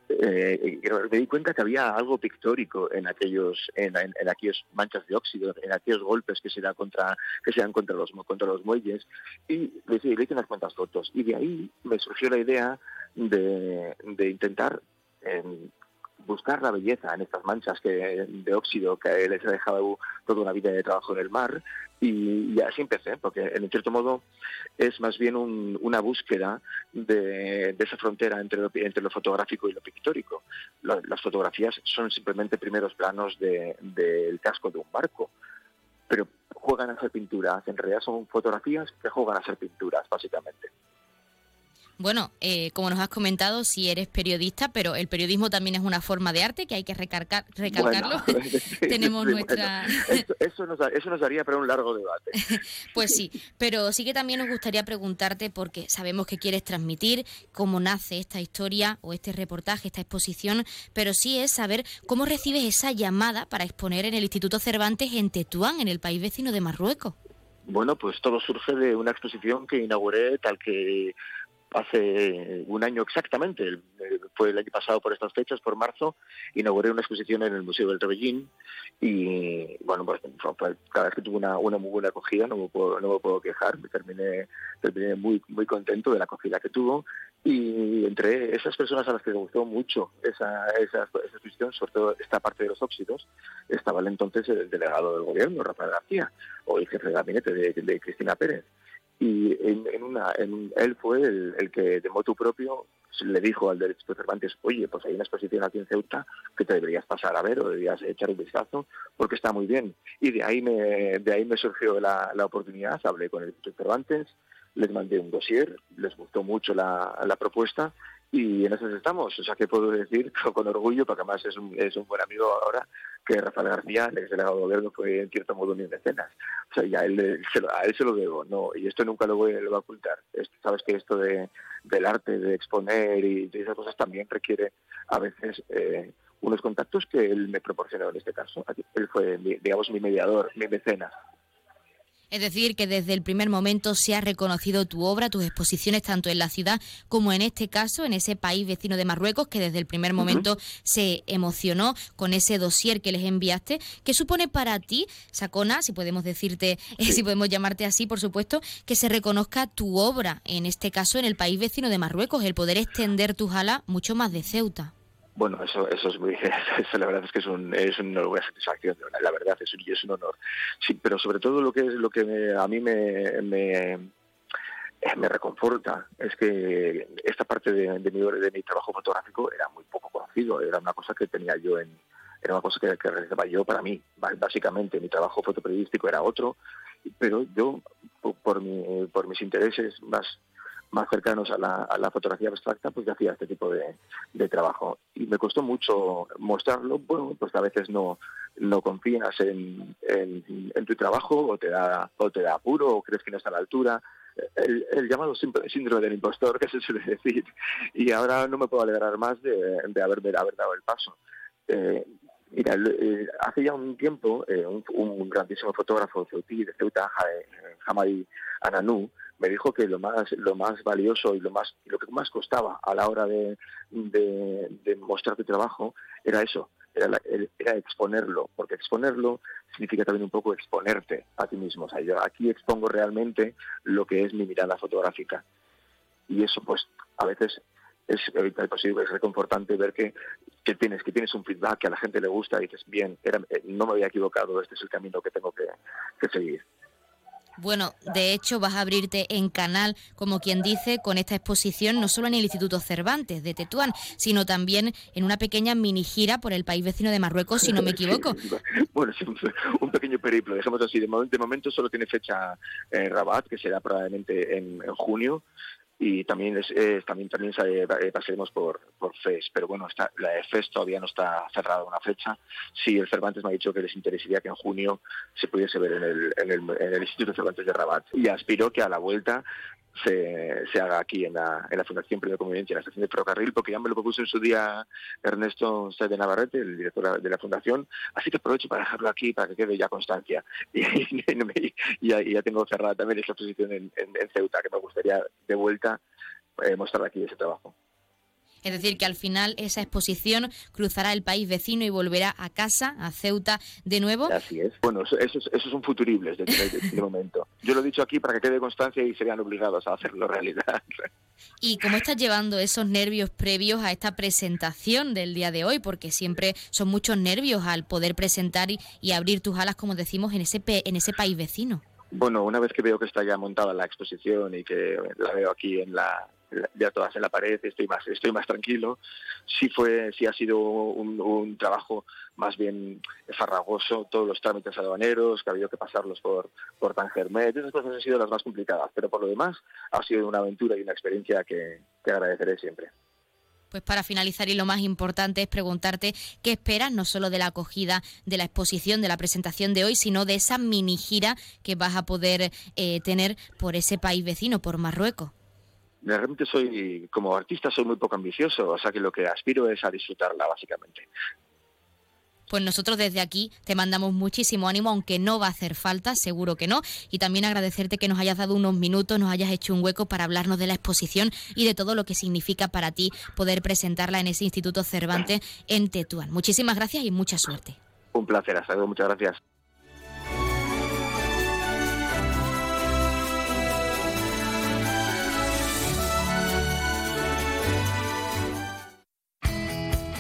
eh, me di cuenta que había algo pictórico en aquellos en, aquellos manchas de óxido, en aquellos golpes que se dan contra que se dan contra los contra los muelles. Y le, hice unas cuantas fotos. Y de ahí me surgió la idea de, intentar em, buscar la belleza en estas manchas que, de óxido que les ha dejado toda una vida de trabajo en el mar y, así empecé, porque en cierto modo es más bien una búsqueda de, esa frontera entre lo, entre lo fotográfico y lo pictórico. las fotografías son simplemente primeros planos del casco de un barco, pero juegan a ser pinturas, en realidad son fotografías que juegan a ser pinturas, básicamente. Bueno, eh, como nos has comentado, si eres periodista, pero el periodismo también es una forma de arte que hay que recargar, recalcarlo. Tenemos nuestra... eso, nos, eso nos daría para un largo debate. pues sí, pero sí que también nos gustaría preguntarte, porque sabemos que quieres transmitir cómo nace esta historia o este reportaje, esta exposición, pero sí es saber cómo recibes esa llamada para exponer en el Instituto Cervantes en Tetuán, en el país vecino de Marruecos. Bueno, pues todo surge de una exposición que inauguré tal que hace un año exactamente, fue el año pasado por estas fechas, por marzo, inauguré una exposición en el Museo del Rebellín y, bueno, pues, cada vez que tuve una, muy buena acogida, no me puedo, no me puedo quejar, me terminé, terminé muy, muy contento de la acogida que tuvo y entre esas personas a las que le gustó mucho esa, esa, exposición, sobre todo esta parte de los óxidos, estaba el entonces el delegado del gobierno, Rafael García, o el jefe de gabinete de Cristina Pérez y en, una, él fue el, que de motu propio le dijo al del Cervantes, oye, pues hay una exposición aquí en Ceuta que te deberías pasar a ver o deberías echar un vistazo porque está muy bien. Y de ahí me, de ahí me surgió la, la oportunidad, hablé con el Cervantes, les mandé un dossier, les gustó mucho la, la propuesta y en eso estamos. O sea, que puedo decir con orgullo, porque además es un, es un buen amigo ahora, que Rafael García, el ex delegado de gobierno, fue en cierto modo un mecenas. O sea, ya a él, se lo, a él se lo debo, no, y esto nunca lo voy, a ocultar. Sabes que esto de, del arte, de exponer y de esas cosas también requiere a veces eh, unos contactos que él me proporcionó en este caso. Él fue, digamos, mi mediador, mi mecenas. Es decir, que desde el primer momento se ha reconocido tu obra, tus exposiciones, tanto en la ciudad como en este caso, en ese país vecino de Marruecos, que desde el primer momento se emocionó con ese dossier que les enviaste. ¿Qué supone para ti, Sacona, si podemos decirte, si podemos llamarte así, por supuesto, que se reconozca tu obra, en este caso en el país vecino de Marruecos, el poder extender tus alas mucho más de Ceuta? Bueno, eso, eso es muy, eso la verdad es que es, un, es una buena satisfacción, la verdad es un, es un honor. Sí, pero sobre todo lo que es lo que a mí me, me, me, reconforta es que esta parte de, de, mi, de mi trabajo fotográfico era muy poco conocido, era una cosa que tenía yo en, era una cosa que, que realizaba yo para mí, básicamente mi trabajo fotoperiodístico era otro, pero yo por, mi, por mis intereses más más cercanos a la, fotografía abstracta, pues ya hacía este tipo de, trabajo. Y me costó mucho mostrarlo, bueno, pues a veces no, confías en, tu trabajo o te da o te da apuro o crees que no está a la altura. El, llamado síndrome del impostor, que se suele decir. Y ahora no me puedo alegrar más de, haber, dado el paso. Eh, mira, eh, hace ya un tiempo, eh, un, grandísimo fotógrafo de Ceuta, Hamadi Ananú, me dijo que lo más lo más valioso y lo más lo que más costaba a la hora de, de, mostrar tu trabajo era eso era, era, exponerlo porque exponerlo significa también un poco exponerte a ti mismo. O sea yo aquí expongo realmente lo que es mi mirada fotográfica. Y eso pues a veces es posible es reconfortante ver que, que tienes que tienes un feedback que a la gente le gusta y dices bien eh, no me había equivocado este es el camino que tengo que seguir bueno, de hecho vas a abrirte en canal, como quien dice, con esta exposición, no solo en el Instituto Cervantes de Tetuán, sino también en una pequeña mini gira por el país vecino de Marruecos, si no me equivoco. bueno, un pequeño periplo, dejemos así. De momento, solo tiene fecha en Rabat, que será probablemente en junio, y también también también eh, pasaremos por por FES. Pero bueno la de FES todavía no está cerrada una fecha. Sí el Cervantes me ha dicho que les interesaría que en junio se pudiese ver en el, en el, en el Instituto Cervantes de Rabat. Y aspiro que a la vuelta se, se haga aquí en la, en la Fundación Primera Convivencia, en la estación de ferrocarril, porque ya me lo propuso en su día Ernesto de Navarrete, el director de la Fundación, así que aprovecho para dejarlo aquí para que quede ya constancia. Y, ya, tengo cerrada también esa exposición en, en, Ceuta, que me gustaría de vuelta eh, mostrar aquí ese trabajo. Es decir, que al final esa exposición cruzará el país vecino y volverá a casa, a Ceuta, de nuevo. Así es. Bueno, eso, eso, eso son futuribles de, de, de momento. Yo lo he dicho aquí para que quede constancia y serían obligados a hacerlo realidad. ¿Y cómo estás llevando esos nervios previos a esta presentación del día de hoy? Porque siempre son muchos nervios al poder presentar y, y abrir tus alas, como decimos, en ese, en ese país vecino. Bueno, una vez que veo que está ya montada la exposición y que la veo aquí en la ya todas en la pared, estoy más estoy más tranquilo. Sí fue sí ha sido un, un trabajo más bien farragoso, todos los trámites aduaneros, que ha habido que pasarlos por por Tangermet, esas cosas han sido las más complicadas, pero por lo demás ha sido una aventura y una experiencia que, que agradeceré siempre. Pues para finalizar y lo más importante es preguntarte qué esperas no solo de la acogida de la exposición, de la presentación de hoy, sino de esa mini gira que vas a poder eh, tener por ese país vecino, por Marruecos. Realmente soy, como artista, soy muy poco ambicioso, o sea que lo que aspiro es a disfrutarla, básicamente. Pues nosotros desde aquí te mandamos muchísimo ánimo, aunque no va a hacer falta, seguro que no. Y también agradecerte que nos hayas dado unos minutos, nos hayas hecho un hueco para hablarnos de la exposición y de todo lo que significa para ti poder presentarla en ese Instituto Cervantes en Tetuán. Muchísimas gracias y mucha suerte. Un placer, hasta luego, muchas gracias.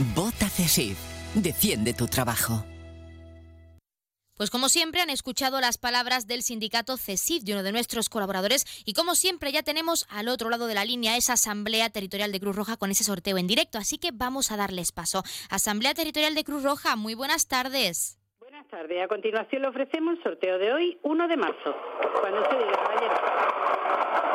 Vota CESIF. Defiende tu trabajo. Pues como siempre han escuchado las palabras del sindicato CESIF, de uno de nuestros colaboradores, y como siempre ya tenemos al otro lado de la línea esa Asamblea Territorial de Cruz Roja con ese sorteo en directo, así que vamos a darles paso. Asamblea Territorial de Cruz Roja, muy buenas tardes. Buenas tardes. A continuación le ofrecemos el sorteo de hoy, 1 de marzo. Cuando usted diga, caballero.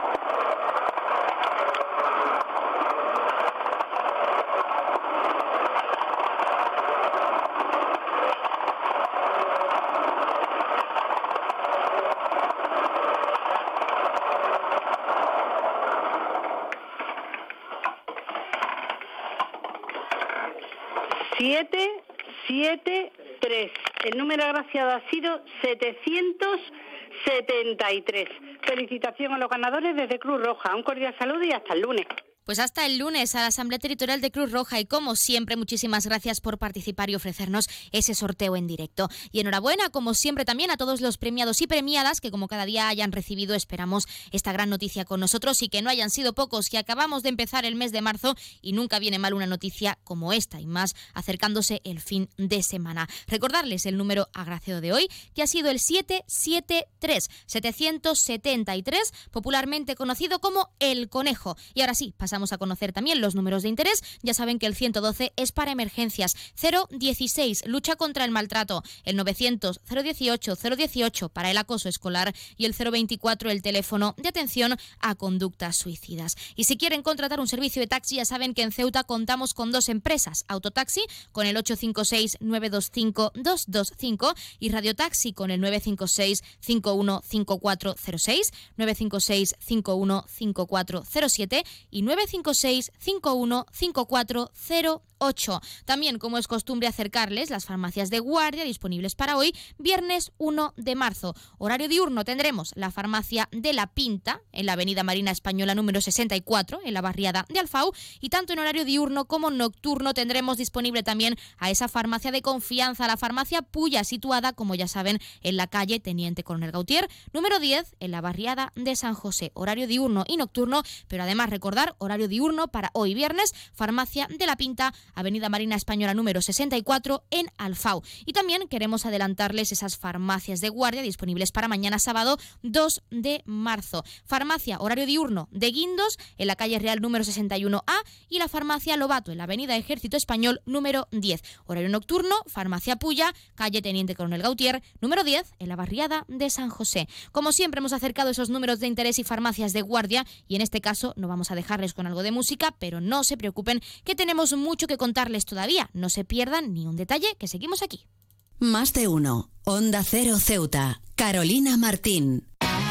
Siete, siete, tres. El número agraciado ha sido 773. Felicitación a los ganadores desde Cruz Roja. Un cordial saludo y hasta el lunes. Pues hasta el lunes a la Asamblea Territorial de Cruz Roja y como siempre muchísimas gracias por participar y ofrecernos ese sorteo en directo. Y enhorabuena como siempre también a todos los premiados y premiadas que como cada día hayan recibido esperamos esta gran noticia con nosotros y que no hayan sido pocos que acabamos de empezar el mes de marzo y nunca viene mal una noticia como esta y más acercándose el fin de semana. Recordarles el número agraciado de hoy que ha sido el 773 773 popularmente conocido como el conejo. Y ahora sí, pasamos Vamos a conocer también los números de interés. Ya saben que el 112 es para emergencias, 016 lucha contra el maltrato, el 900 018 018 para el acoso escolar y el 024 el teléfono de atención a conductas suicidas. Y si quieren contratar un servicio de taxi, ya saben que en Ceuta contamos con dos empresas, Autotaxi con el 856 925 225 y Radiotaxi con el 956 515406, 956 515407 y 956 956-515408. También, como es costumbre, acercarles las farmacias de guardia disponibles para hoy, viernes 1 de marzo. Horario diurno tendremos la farmacia de La Pinta, en la Avenida Marina Española número 64, en la barriada de Alfau, y tanto en horario diurno como nocturno tendremos disponible también a esa farmacia de confianza, la farmacia Puya, situada, como ya saben, en la calle Teniente Coronel Gautier, número 10, en la barriada de San José. Horario diurno y nocturno, pero además recordar, horario diurno para hoy viernes, Farmacia de la Pinta, Avenida Marina Española número 64 en Alfau. Y también queremos adelantarles esas farmacias de guardia disponibles para mañana sábado 2 de marzo. Farmacia horario diurno de Guindos en la calle Real número 61A y la Farmacia Lobato en la Avenida Ejército Español número 10. Horario nocturno, Farmacia Puya, calle Teniente Coronel Gautier número 10 en la barriada de San José. Como siempre hemos acercado esos números de interés y farmacias de guardia y en este caso no vamos a dejarles con algo de música, pero no se preocupen que tenemos mucho que contarles todavía. No se pierdan ni un detalle, que seguimos aquí. Más de uno. Onda Cero Ceuta. Carolina Martín.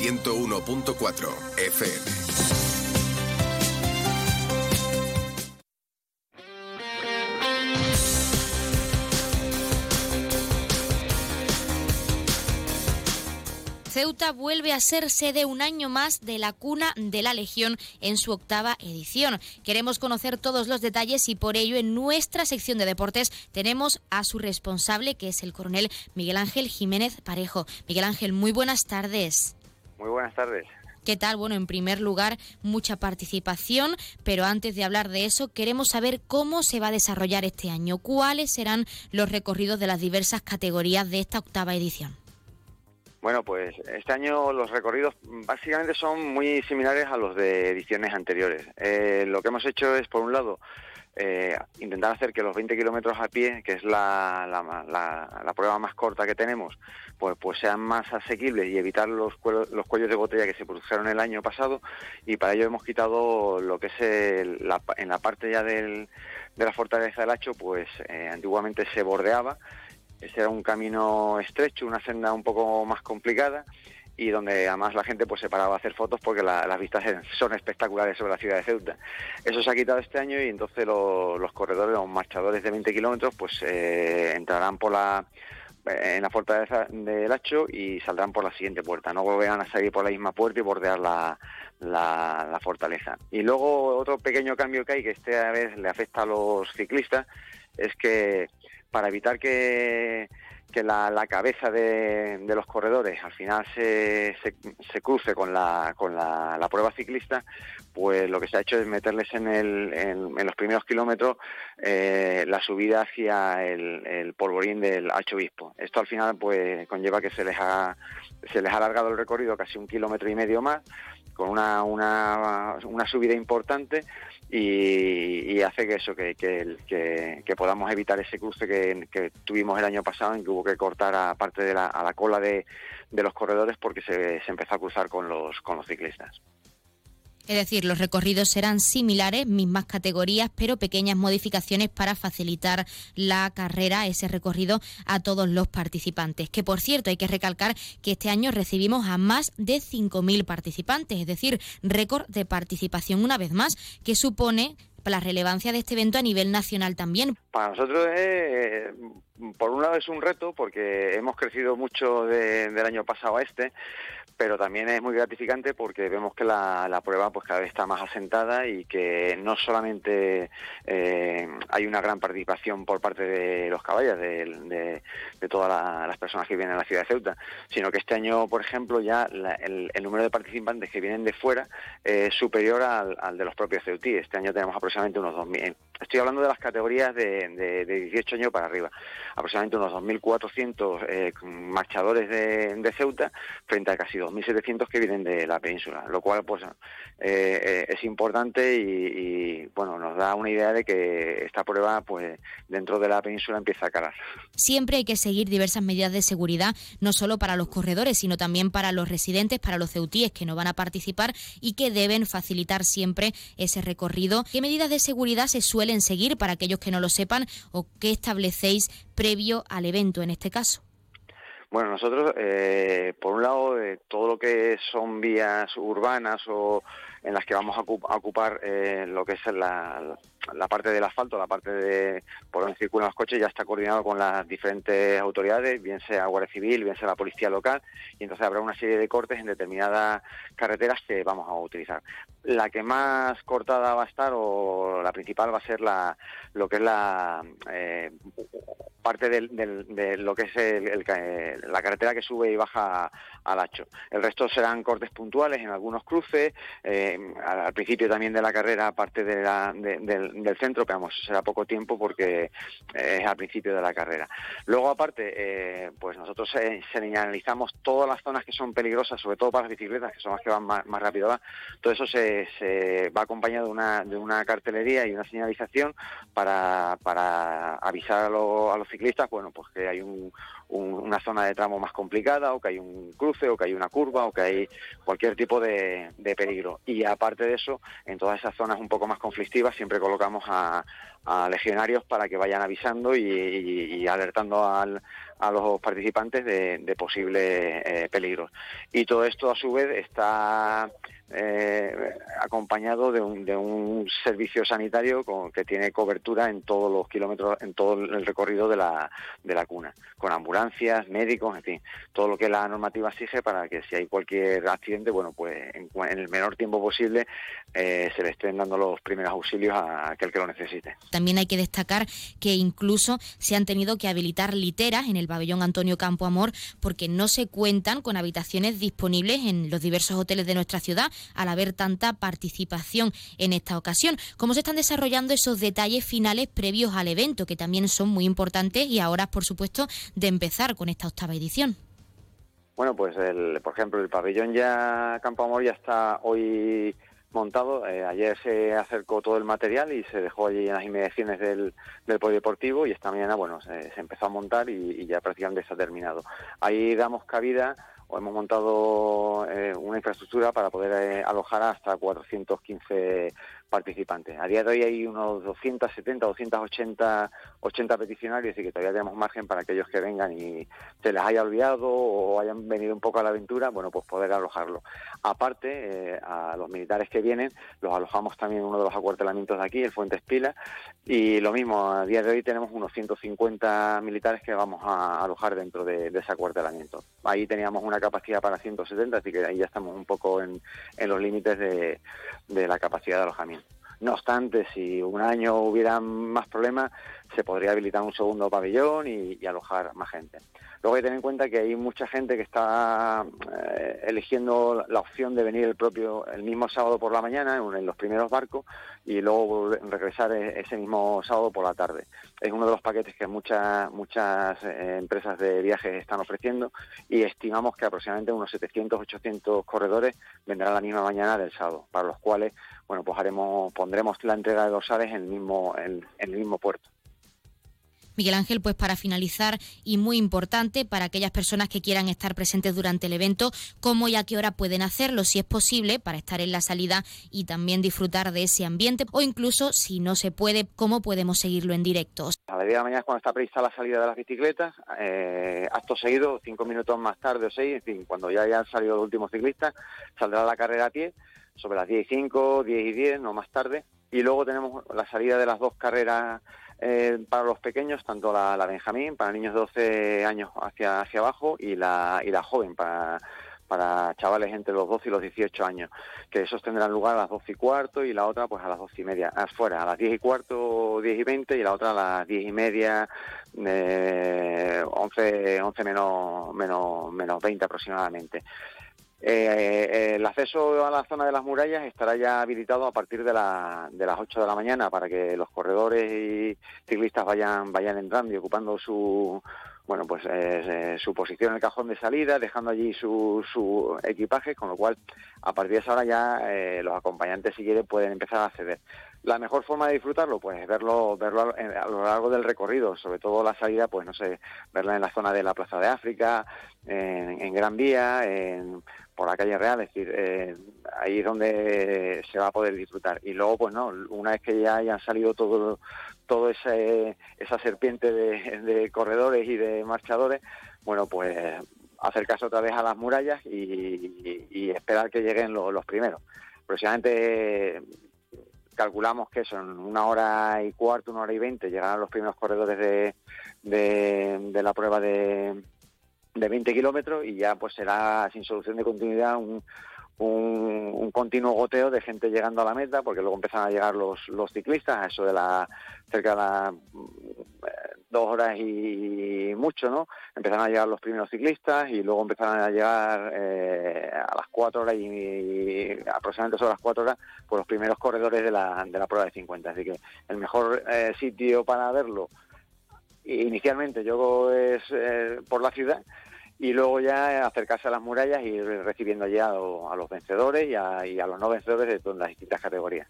101.4 FM. Ceuta vuelve a ser sede un año más de la Cuna de la Legión en su octava edición. Queremos conocer todos los detalles y por ello en nuestra sección de deportes tenemos a su responsable, que es el coronel Miguel Ángel Jiménez Parejo. Miguel Ángel, muy buenas tardes. Muy buenas tardes. ¿Qué tal? Bueno, en primer lugar, mucha participación, pero antes de hablar de eso, queremos saber cómo se va a desarrollar este año, cuáles serán los recorridos de las diversas categorías de esta octava edición. Bueno, pues este año los recorridos básicamente son muy similares a los de ediciones anteriores. Eh, lo que hemos hecho es, por un lado, eh, intentar hacer que los 20 kilómetros a pie, que es la, la, la, la, prueba más corta que tenemos, pues, pues sean más asequibles y evitar los, los cuellos de botella que se produjeron el año pasado. Y para ello hemos quitado lo que es la, en la parte ya del, de la fortaleza del Hacho, pues eh, antiguamente se bordeaba ese era un camino estrecho, una senda un poco más complicada y donde además la gente pues se paraba a hacer fotos porque la, las vistas son espectaculares sobre la ciudad de Ceuta. Eso se ha quitado este año y entonces lo, los corredores, los marchadores de 20 kilómetros pues eh, entrarán por la en la fortaleza del Hacho y saldrán por la siguiente puerta. No volverán a salir por la misma puerta y bordear la, la fortaleza. Y luego otro pequeño cambio que hay que esta vez le afecta a los ciclistas es que para evitar que, que la, la, cabeza de, los corredores al final se, se, cruce con, la, con la, la, prueba ciclista, pues lo que se ha hecho es meterles en, el, en, los primeros kilómetros eh, la subida hacia el, el, polvorín del Hacho Obispo. Esto al final pues conlleva que se les ha, se les ha alargado el recorrido casi un kilómetro y medio más, con una, una, una subida importante y, y, hace que eso, que, que, que, podamos evitar ese cruce que, que, tuvimos el año pasado en que hubo que cortar a parte de la, a la cola de, de los corredores porque se, se, empezó a cruzar con los, con los ciclistas. Es decir, los recorridos serán similares, mismas categorías, pero pequeñas modificaciones para facilitar la carrera, ese recorrido a todos los participantes. Que por cierto, hay que recalcar que este año recibimos a más de 5.000 participantes, es decir, récord de participación una vez más, que supone la relevancia de este evento a nivel nacional también. Para nosotros es, por un lado es un reto porque hemos crecido mucho de, del año pasado a este, pero también es muy gratificante porque vemos que la, la, prueba pues cada vez está más asentada y que no solamente eh, hay una gran participación por parte de los caballos, de, todas la, las personas que vienen a la ciudad de Ceuta, sino que este año, por ejemplo, ya la, el, el, número de participantes que vienen de fuera es superior al, al, de los propios ceutíes. Este año tenemos aproximadamente unos 2.000. Estoy hablando de las categorías de, de, de 18 años para arriba. Aproximadamente unos 2.400 eh, marchadores de, Ceuta frente a casi 2.700 que vienen de la península, lo cual pues eh, es importante y, y, bueno nos da una idea de que esta prueba pues dentro de la península empieza a calar. Siempre hay que seguir diversas medidas de seguridad, no solo para los corredores, sino también para los residentes, para los ceutíes que no van a participar y que deben facilitar siempre ese recorrido. ¿Qué medidas de seguridad se suelen seguir para aquellos que no lo sepan o qué establecéis previo al evento en este caso? Bueno, nosotros, eh, por un lado, eh, todo lo que son vías urbanas o en las que vamos a ocupar eh, lo que es la, la, parte del asfalto, la parte de por donde circulan los coches, ya está coordinado con las diferentes autoridades, bien sea Guardia Civil, bien sea la Policía Local, y entonces habrá una serie de cortes en determinadas carreteras que vamos a utilizar. La que más cortada va a estar, o la principal, va a ser la, lo que es la parte de lo que es la carretera que sube y baja al Hacho. El resto serán cortes puntuales en algunos cruces, eh, al, principio también de la carrera, aparte de del, centro, pero vamos, será poco tiempo porque es al principio de la carrera. Luego, aparte, pues nosotros señalizamos todas las zonas que son peligrosas, sobre todo para las bicicletas, que son las que van más, rápido. Todo eso se, va acompañado de una, de una cartelería y una señalización para, para avisar a, a los ciclistas, bueno, pues que hay una zona de tramo más complicada o que hay un cruce o que hay una curva o que hay cualquier tipo de, peligro. Y aparte de eso, en todas esas zonas un poco más conflictivas siempre colocamos a, legionarios para que vayan avisando y, alertando a los participantes de, posibles eh, peligros. Y todo esto a su vez está eh, acompañado de un, de un servicio sanitario con, que tiene cobertura en todos los kilómetros, en todo el recorrido de la, de la cuna, con ambulancias, médicos, en fin, todo lo que la normativa exige para que si hay cualquier accidente, bueno, pues en, el menor tiempo posible eh, se le estén dando los primeros auxilios a aquel que lo necesite. También hay que destacar que incluso se han tenido que habilitar literas en el pabellón Antonio Campo Amor porque no se cuentan con habitaciones disponibles en los diversos hoteles de nuestra ciudad al haber tanta participación en esta ocasión. ¿Cómo se están desarrollando esos detalles finales previos al evento, que también son muy importantes y ahora, por supuesto, de empezar con esta octava edición? Bueno, pues el, por ejemplo, el pabellón ya Campo Amor ya está hoy montado. Eh, ayer se acercó todo el material y se dejó allí en las inmediaciones del, del polideportivo y esta mañana, bueno, se, empezó a montar y, y, ya prácticamente está terminado. Ahí damos cabida o hemos montado eh, una infraestructura para poder eh, alojar hasta 415 participantes. A día de hoy hay unos 270, 280 80 peticionarios y que todavía tenemos margen para aquellos que vengan y se les haya olvidado o hayan venido un poco a la aventura, bueno, pues poder alojarlo. Aparte, eh, a los militares que vienen, los alojamos también en uno de los acuartelamientos de aquí, el Fuentes Pila, y lo mismo, a día de hoy tenemos unos 150 militares que vamos a alojar dentro de, ese acuartelamiento. Ahí teníamos una capacidad para 170, así que ahí ya estamos un poco en, los límites de la capacidad de alojamiento. No obstante, si un año hubiera más problemas, se podría habilitar un segundo pabellón y, alojar más gente. Luego hay que tener en cuenta que hay mucha gente que está eh, eligiendo la opción de venir el propio el mismo sábado por la mañana en, los primeros barcos y luego regresar e, ese mismo sábado por la tarde. Es uno de los paquetes que muchas muchas eh, empresas de viajes están ofreciendo y estimamos que aproximadamente unos 700 800 corredores vendrán la misma mañana del sábado, para los cuales bueno pues haremos pondremos la entrega de dorsales en el mismo en el mismo puerto. Miguel Ángel, pues para finalizar y muy importante para aquellas personas que quieran estar presentes durante el evento, cómo y a qué hora pueden hacerlo, si es posible, para estar en la salida y también disfrutar de ese ambiente, o incluso si no se puede, cómo podemos seguirlo en directo. A las 10 de la mañana es cuando está prevista la salida de las bicicletas, eh, acto seguido, cinco minutos más tarde o seis, en fin, cuando ya hayan salido los últimos ciclistas, saldrá la carrera a pie sobre las 10 y 5, 10 y 10, no más tarde, y luego tenemos la salida de las dos carreras eh, para los pequeños, tanto la, Benjamín, para niños de 12 años hacia, hacia abajo, y la, y la joven, para, para chavales entre los 12 y los 18 años, que esos tendrán lugar a las 12 y cuarto y la otra pues a las 12 y media, afuera, a las 10 y cuarto, 10 y 20 y la otra a las 10 y media, eh, 11, 11 menos, menos, menos 20 aproximadamente. Eh, el acceso a la zona de las murallas estará ya habilitado a partir de, la, de las 8 de la mañana para que los corredores y ciclistas vayan, vayan entrando y ocupando su, bueno, pues eh, su posición en el cajón de salida, dejando allí su, su equipaje, con lo cual a partir de esa hora ya eh, los acompañantes si quieren pueden empezar a acceder. La mejor forma de disfrutarlo, pues verlo, verlo a, lo largo del recorrido, sobre todo la salida, pues no sé, verla en la zona de la Plaza de África, en, Gran Vía, en, por la calle Real, es decir, eh, ahí es donde se va a poder disfrutar. Y luego, pues no, una vez que ya hayan salido todo, todo ese, esa serpiente de, corredores y de marchadores, bueno, pues acercarse otra vez a las murallas y, esperar que lleguen los primeros. Aproximadamente calculamos que son una hora y cuarto, una hora y veinte, llegarán los primeros corredores de, de, la prueba de, de 20 kilómetros y ya pues será sin solución de continuidad un, un, continuo goteo de gente llegando a la meta, porque luego empiezan a llegar los, los ciclistas, a eso de la cerca de la dos horas y mucho, ¿no? Empezaron a llegar los primeros ciclistas y luego empezaron a llegar eh, a las cuatro horas y, aproximadamente sobre las cuatro horas por los primeros corredores de la, de la prueba de 50. Así que el mejor eh, sitio para verlo inicialmente yo es eh, por la ciudad y luego ya acercarse a las murallas y recibiendo ya a, los vencedores y a, y a los no vencedores de todas las distintas categorías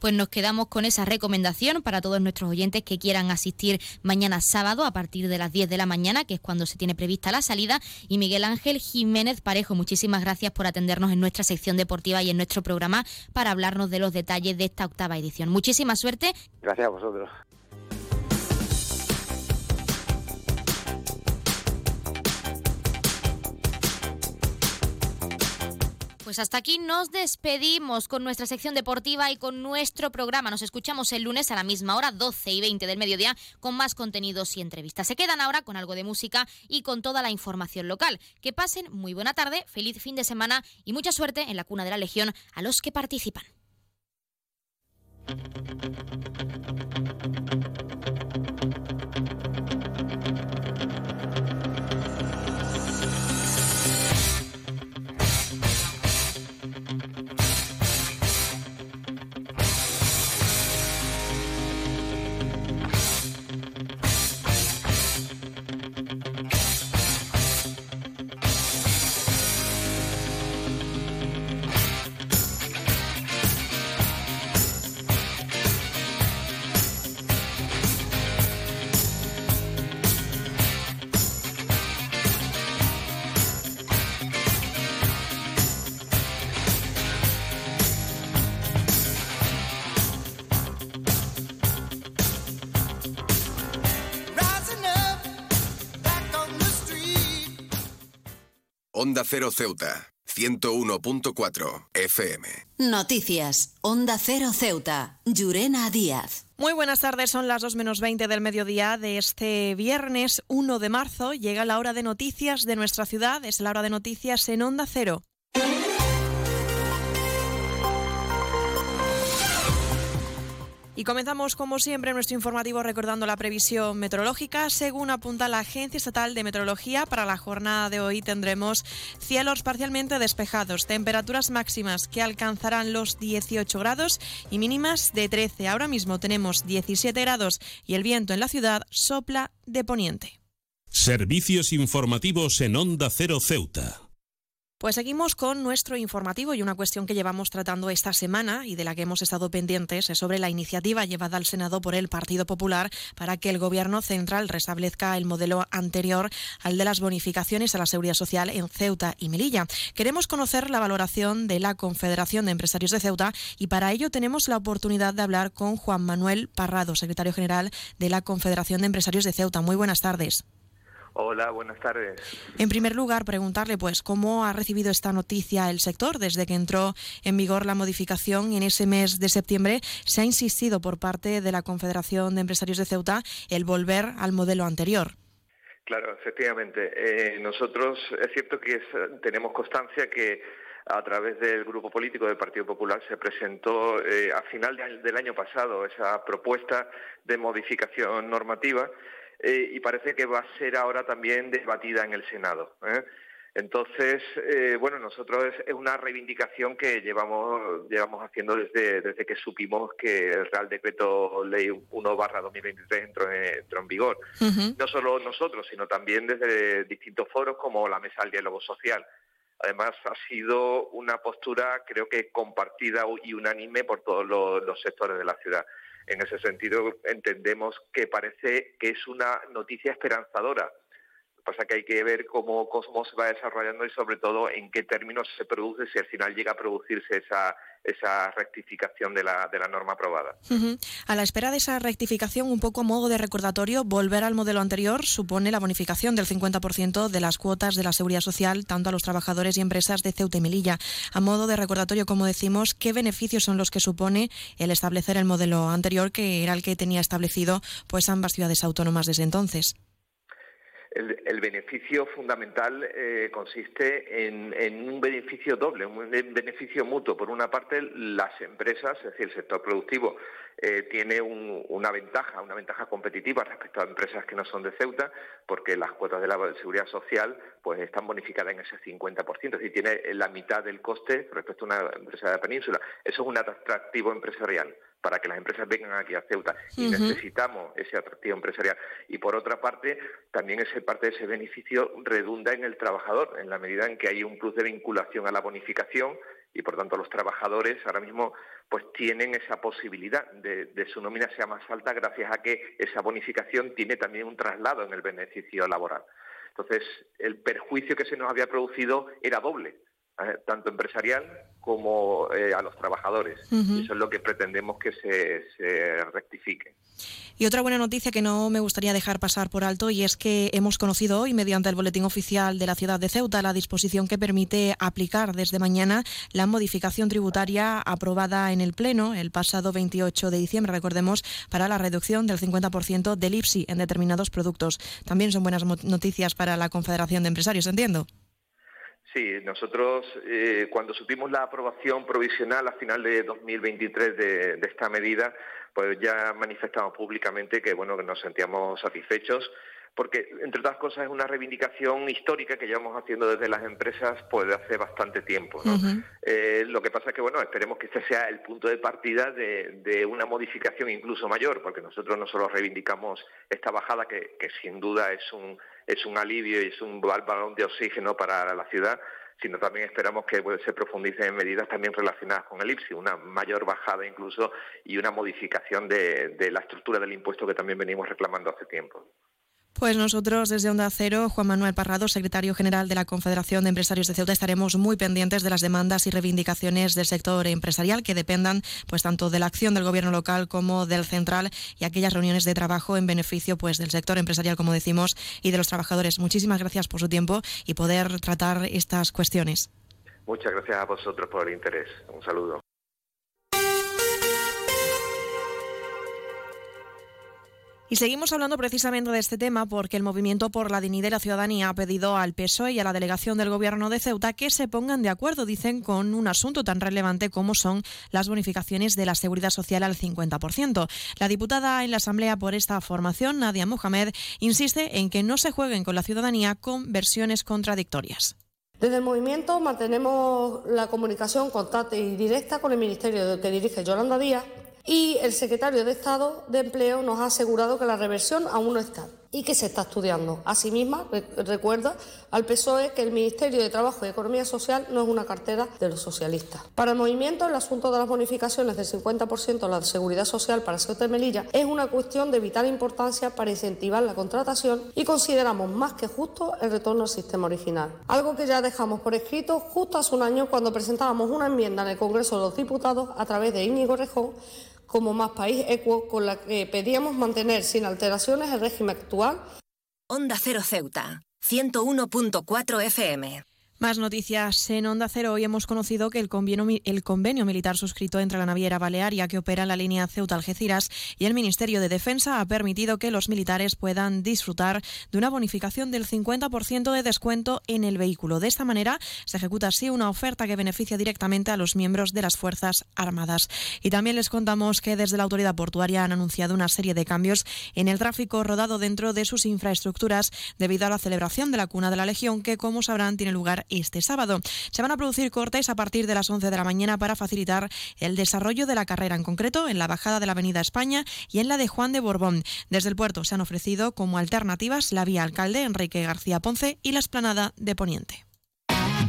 pues nos quedamos con esa recomendación para todos nuestros oyentes que quieran asistir mañana sábado a partir de las 10 de la mañana, que es cuando se tiene prevista la salida. Y Miguel Ángel Jiménez Parejo, muchísimas gracias por atendernos en nuestra sección deportiva y en nuestro programa para hablarnos de los detalles de esta octava edición. Muchísima suerte. Gracias a vosotros. Pues hasta aquí nos despedimos con nuestra sección deportiva y con nuestro programa. Nos escuchamos el lunes a la misma hora, 12 y 20 del mediodía, con más contenidos y entrevistas. Se quedan ahora con algo de música y con toda la información local. Que pasen muy buena tarde, feliz fin de semana y mucha suerte en la cuna de la Legión a los que participan. Onda Cero Ceuta, 101.4 FM. Noticias. Onda Cero Ceuta. Llurena Díaz. Muy buenas tardes, son las 2 menos 20 del mediodía de este viernes 1 de marzo. Llega la hora de noticias de nuestra ciudad, es la hora de noticias en Onda Cero. Y comenzamos, como siempre, nuestro informativo recordando la previsión meteorológica. Según apunta la Agencia Estatal de Meteorología, para la jornada de hoy tendremos cielos parcialmente despejados, temperaturas máximas que alcanzarán los 18 grados y mínimas de 13. Ahora mismo tenemos 17 grados y el viento en la ciudad sopla de poniente. Servicios informativos en Onda Cero Ceuta. Pues seguimos con nuestro informativo y una cuestión que llevamos tratando esta semana y de la que hemos estado pendientes es sobre la iniciativa llevada al Senado por el Partido Popular para que el Gobierno central restablezca el modelo anterior al de las bonificaciones a la seguridad social en Ceuta y Melilla. Queremos conocer la valoración de la Confederación de Empresarios de Ceuta y para ello tenemos la oportunidad de hablar con Juan Manuel Parrado, secretario general de la Confederación de Empresarios de Ceuta. Muy buenas tardes. Hola, buenas tardes. En primer lugar, preguntarle pues cómo ha recibido esta noticia el sector desde que entró en vigor la modificación en ese mes de septiembre. Se ha insistido por parte de la Confederación de Empresarios de Ceuta el volver al modelo anterior. Claro, efectivamente. Eh, nosotros es cierto que tenemos constancia que a través del grupo político del Partido Popular se presentó eh, a final del año pasado esa propuesta de modificación normativa eh, y parece que va a ser ahora también debatida en el Senado. ¿eh? Entonces, eh, bueno, nosotros es una reivindicación que llevamos, llevamos haciendo desde, desde que supimos que el Real Decreto Ley 1 barra 2023 entró en, entró en vigor. No solo nosotros, sino también desde distintos foros como la Mesa del Diálogo Social. Además, ha sido una postura, creo que compartida y unánime por todos los sectores de la ciudad en ese sentido entendemos que parece que es una noticia esperanzadora. Pasa que hay que ver cómo Cosmos va desarrollando y sobre todo en qué términos se produce, si al final llega a producirse esa esa rectificación de la, de la norma aprobada. A la espera de esa rectificación, un poco a modo de recordatorio, volver al modelo anterior supone la bonificación del 50% de las cuotas de la seguridad social, tanto a los trabajadores y empresas de Ceuta y Melilla. A modo de recordatorio, como decimos, ¿qué beneficios son los que supone el establecer el modelo anterior, que era el que tenía establecido pues ambas ciudades autónomas desde entonces? El, beneficio fundamental eh, consiste en, un beneficio doble, un beneficio mutuo. Por una parte, las empresas, es decir, el sector productivo, eh, tiene una ventaja, una ventaja competitiva respecto a empresas que no son de Ceuta, porque las cuotas de la seguridad social pues están bonificadas en ese 50%, es decir, tiene la mitad del coste respecto a una empresa de la península. Eso es un atractivo empresarial para que las empresas vengan aquí a Ceuta y necesitamos ese atractivo empresarial. Y por otra parte, también ese parte de ese beneficio redunda en el trabajador, en la medida en que hay un plus de vinculación a la bonificación y por tanto los trabajadores ahora mismo pues tienen esa posibilidad de, de su nómina sea más alta gracias a que esa bonificación tiene también un traslado en el beneficio laboral. Entonces, el perjuicio que se nos había producido era doble tanto empresarial como eh, a los trabajadores. Eso es lo que pretendemos que se, rectifique. Y otra buena noticia que no me gustaría dejar pasar por alto y es que hemos conocido hoy, mediante el Boletín Oficial de la Ciudad de Ceuta, la disposición que permite aplicar desde mañana la modificación tributaria aprobada en el Pleno el pasado 28 de diciembre, recordemos, para la reducción del 50% del IPSI en determinados productos. También son buenas noticias para la Confederación de Empresarios, entiendo. Sí, nosotros eh, cuando supimos la aprobación provisional a final de 2023 de, de esta medida, pues ya manifestamos públicamente que bueno que nos sentíamos satisfechos porque entre otras cosas es una reivindicación histórica que llevamos haciendo desde las empresas pues de hace bastante tiempo. Eh, lo que pasa es que bueno esperemos que este sea el punto de partida de, una modificación incluso mayor, porque nosotros no solo reivindicamos esta bajada que, que sin duda es un es un alivio y es un balón de oxígeno para la ciudad, sino también esperamos que pues, se profundice en medidas también relacionadas con el IPSI, una mayor bajada incluso y una modificación de la estructura del impuesto que también venimos reclamando hace tiempo. Pues nosotros desde Onda Cero, Juan Manuel Parrado, secretario general de la Confederación de Empresarios de Ceuta, estaremos muy pendientes de las demandas y reivindicaciones del sector empresarial que dependan pues tanto de la acción del gobierno local como del central y aquellas reuniones de trabajo en beneficio pues del sector empresarial, como decimos, y de los trabajadores. Muchísimas gracias por su tiempo y poder tratar estas cuestiones. Muchas gracias a vosotros por el interés. Un saludo. Y seguimos hablando precisamente de este tema porque el Movimiento por la Dignidad de la Ciudadanía ha pedido al PSOE y a la delegación del Gobierno de Ceuta que se pongan de acuerdo, dicen, con un asunto tan relevante como son las bonificaciones de la seguridad social al 50%. La diputada en la Asamblea por esta formación, Nadia Mohamed, insiste en que no se jueguen con la ciudadanía con versiones contradictorias. Desde el movimiento mantenemos la comunicación constante y directa con el Ministerio que dirige Yolanda Díaz y el secretario de Estado de Empleo nos ha asegurado que la reversión aún no está y que se está estudiando. Asimismo, recuerda al PSOE que el Ministerio de Trabajo y Economía Social no es una cartera de los socialistas. Para el movimiento, el asunto de las bonificaciones del 50% de la seguridad social para Ceuta y Melilla es una cuestión de vital importancia para incentivar la contratación y consideramos más que justo el retorno al sistema original. Algo que ya dejamos por escrito justo hace un año cuando presentábamos una enmienda en el Congreso de los Diputados a través de Íñigo Rejón como Más País Equo, con la que pedíamos mantener sin alteraciones el régimen actual. Onda Cero Ceuta, 101.4 FM. Más noticias en Onda Cero. Hoy hemos conocido que el convenio, militar suscrito entre la naviera Balearia que opera la línea Ceuta-Algeciras y el Ministerio de Defensa ha permitido que los militares puedan disfrutar de una bonificación del 50% de descuento en el vehículo. De esta manera se ejecuta así una oferta que beneficia directamente a los miembros de las Fuerzas Armadas. Y también les contamos que desde la autoridad portuaria han anunciado una serie de cambios en el tráfico rodado dentro de sus infraestructuras debido a la celebración de la Cuna de la Legión que, como sabrán, tiene lugar este sábado. Se van a producir cortes a partir de las 11 de la mañana para facilitar el desarrollo de la carrera, en concreto en la bajada de la Avenida España y en la de Juan de Borbón. Desde el puerto se han ofrecido como alternativas la vía Alcalde Enrique García Ponce y la esplanada de Poniente.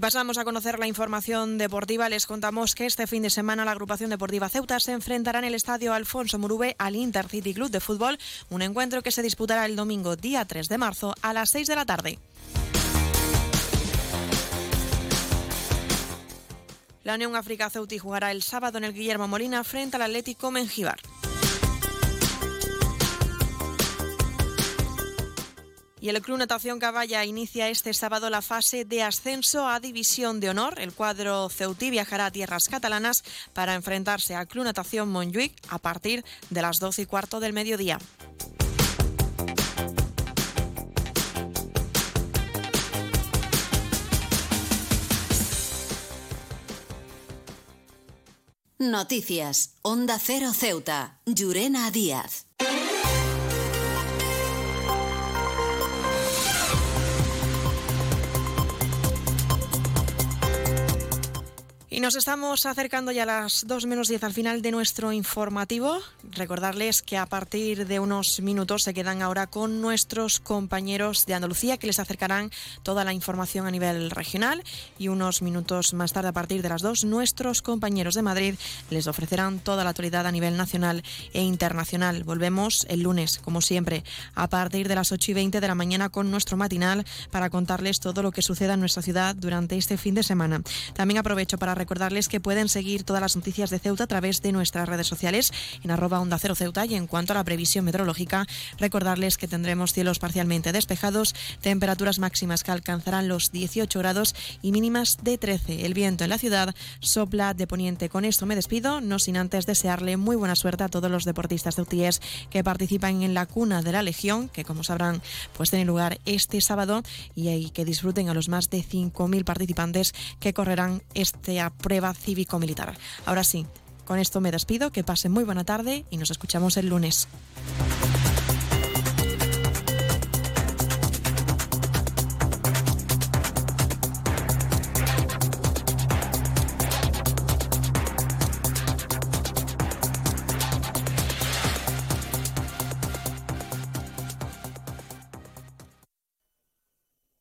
Pasamos a conocer la información deportiva. Les contamos que este fin de semana la agrupación deportiva Ceuta se enfrentará en el estadio Alfonso Murube al Intercity Club de Fútbol, un encuentro que se disputará el domingo día 3 de marzo a las 6 de la tarde. La Unión África Ceuti jugará el sábado en el Guillermo Molina frente al Atlético Mengíbar. Y el Club Natación Caballa inicia este sábado la fase de ascenso a División de Honor. El cuadro Ceutí viajará a tierras catalanas para enfrentarse al Club Natación Montjuic a partir de las 12 y cuarto del mediodía. Noticias. Onda Cero Ceuta. Llurena Díaz. Nos estamos acercando ya a las 2 menos 10 al final de nuestro informativo. Recordarles que a partir de unos minutos se quedan ahora con nuestros compañeros de Andalucía que les acercarán toda la información a nivel regional y unos minutos más tarde a partir de las 2 nuestros compañeros de Madrid les ofrecerán toda la actualidad a nivel nacional e internacional. Volvemos el lunes, como siempre, a partir de las 8 y 20 de la mañana con nuestro matinal para contarles todo lo que suceda en nuestra ciudad durante este fin de semana. También aprovecho para recordarles que pueden seguir todas las noticias de Ceuta a través de nuestras redes sociales en arroba onda cero Ceuta y en cuanto a la previsión meteorológica, recordarles que tendremos cielos parcialmente despejados, temperaturas máximas que alcanzarán los 18 grados y mínimas de 13. El viento en la ciudad sopla de poniente. Con esto me despido, no sin antes desearle muy buena suerte a todos los deportistas ceutíes que participan en la cuna de la Legión, que como sabrán, pues tiene lugar este sábado y que disfruten a los más de 5.000 participantes que correrán este prueba cívico-militar. Ahora sí, con esto me despido, que pasen muy buena tarde y nos escuchamos el lunes.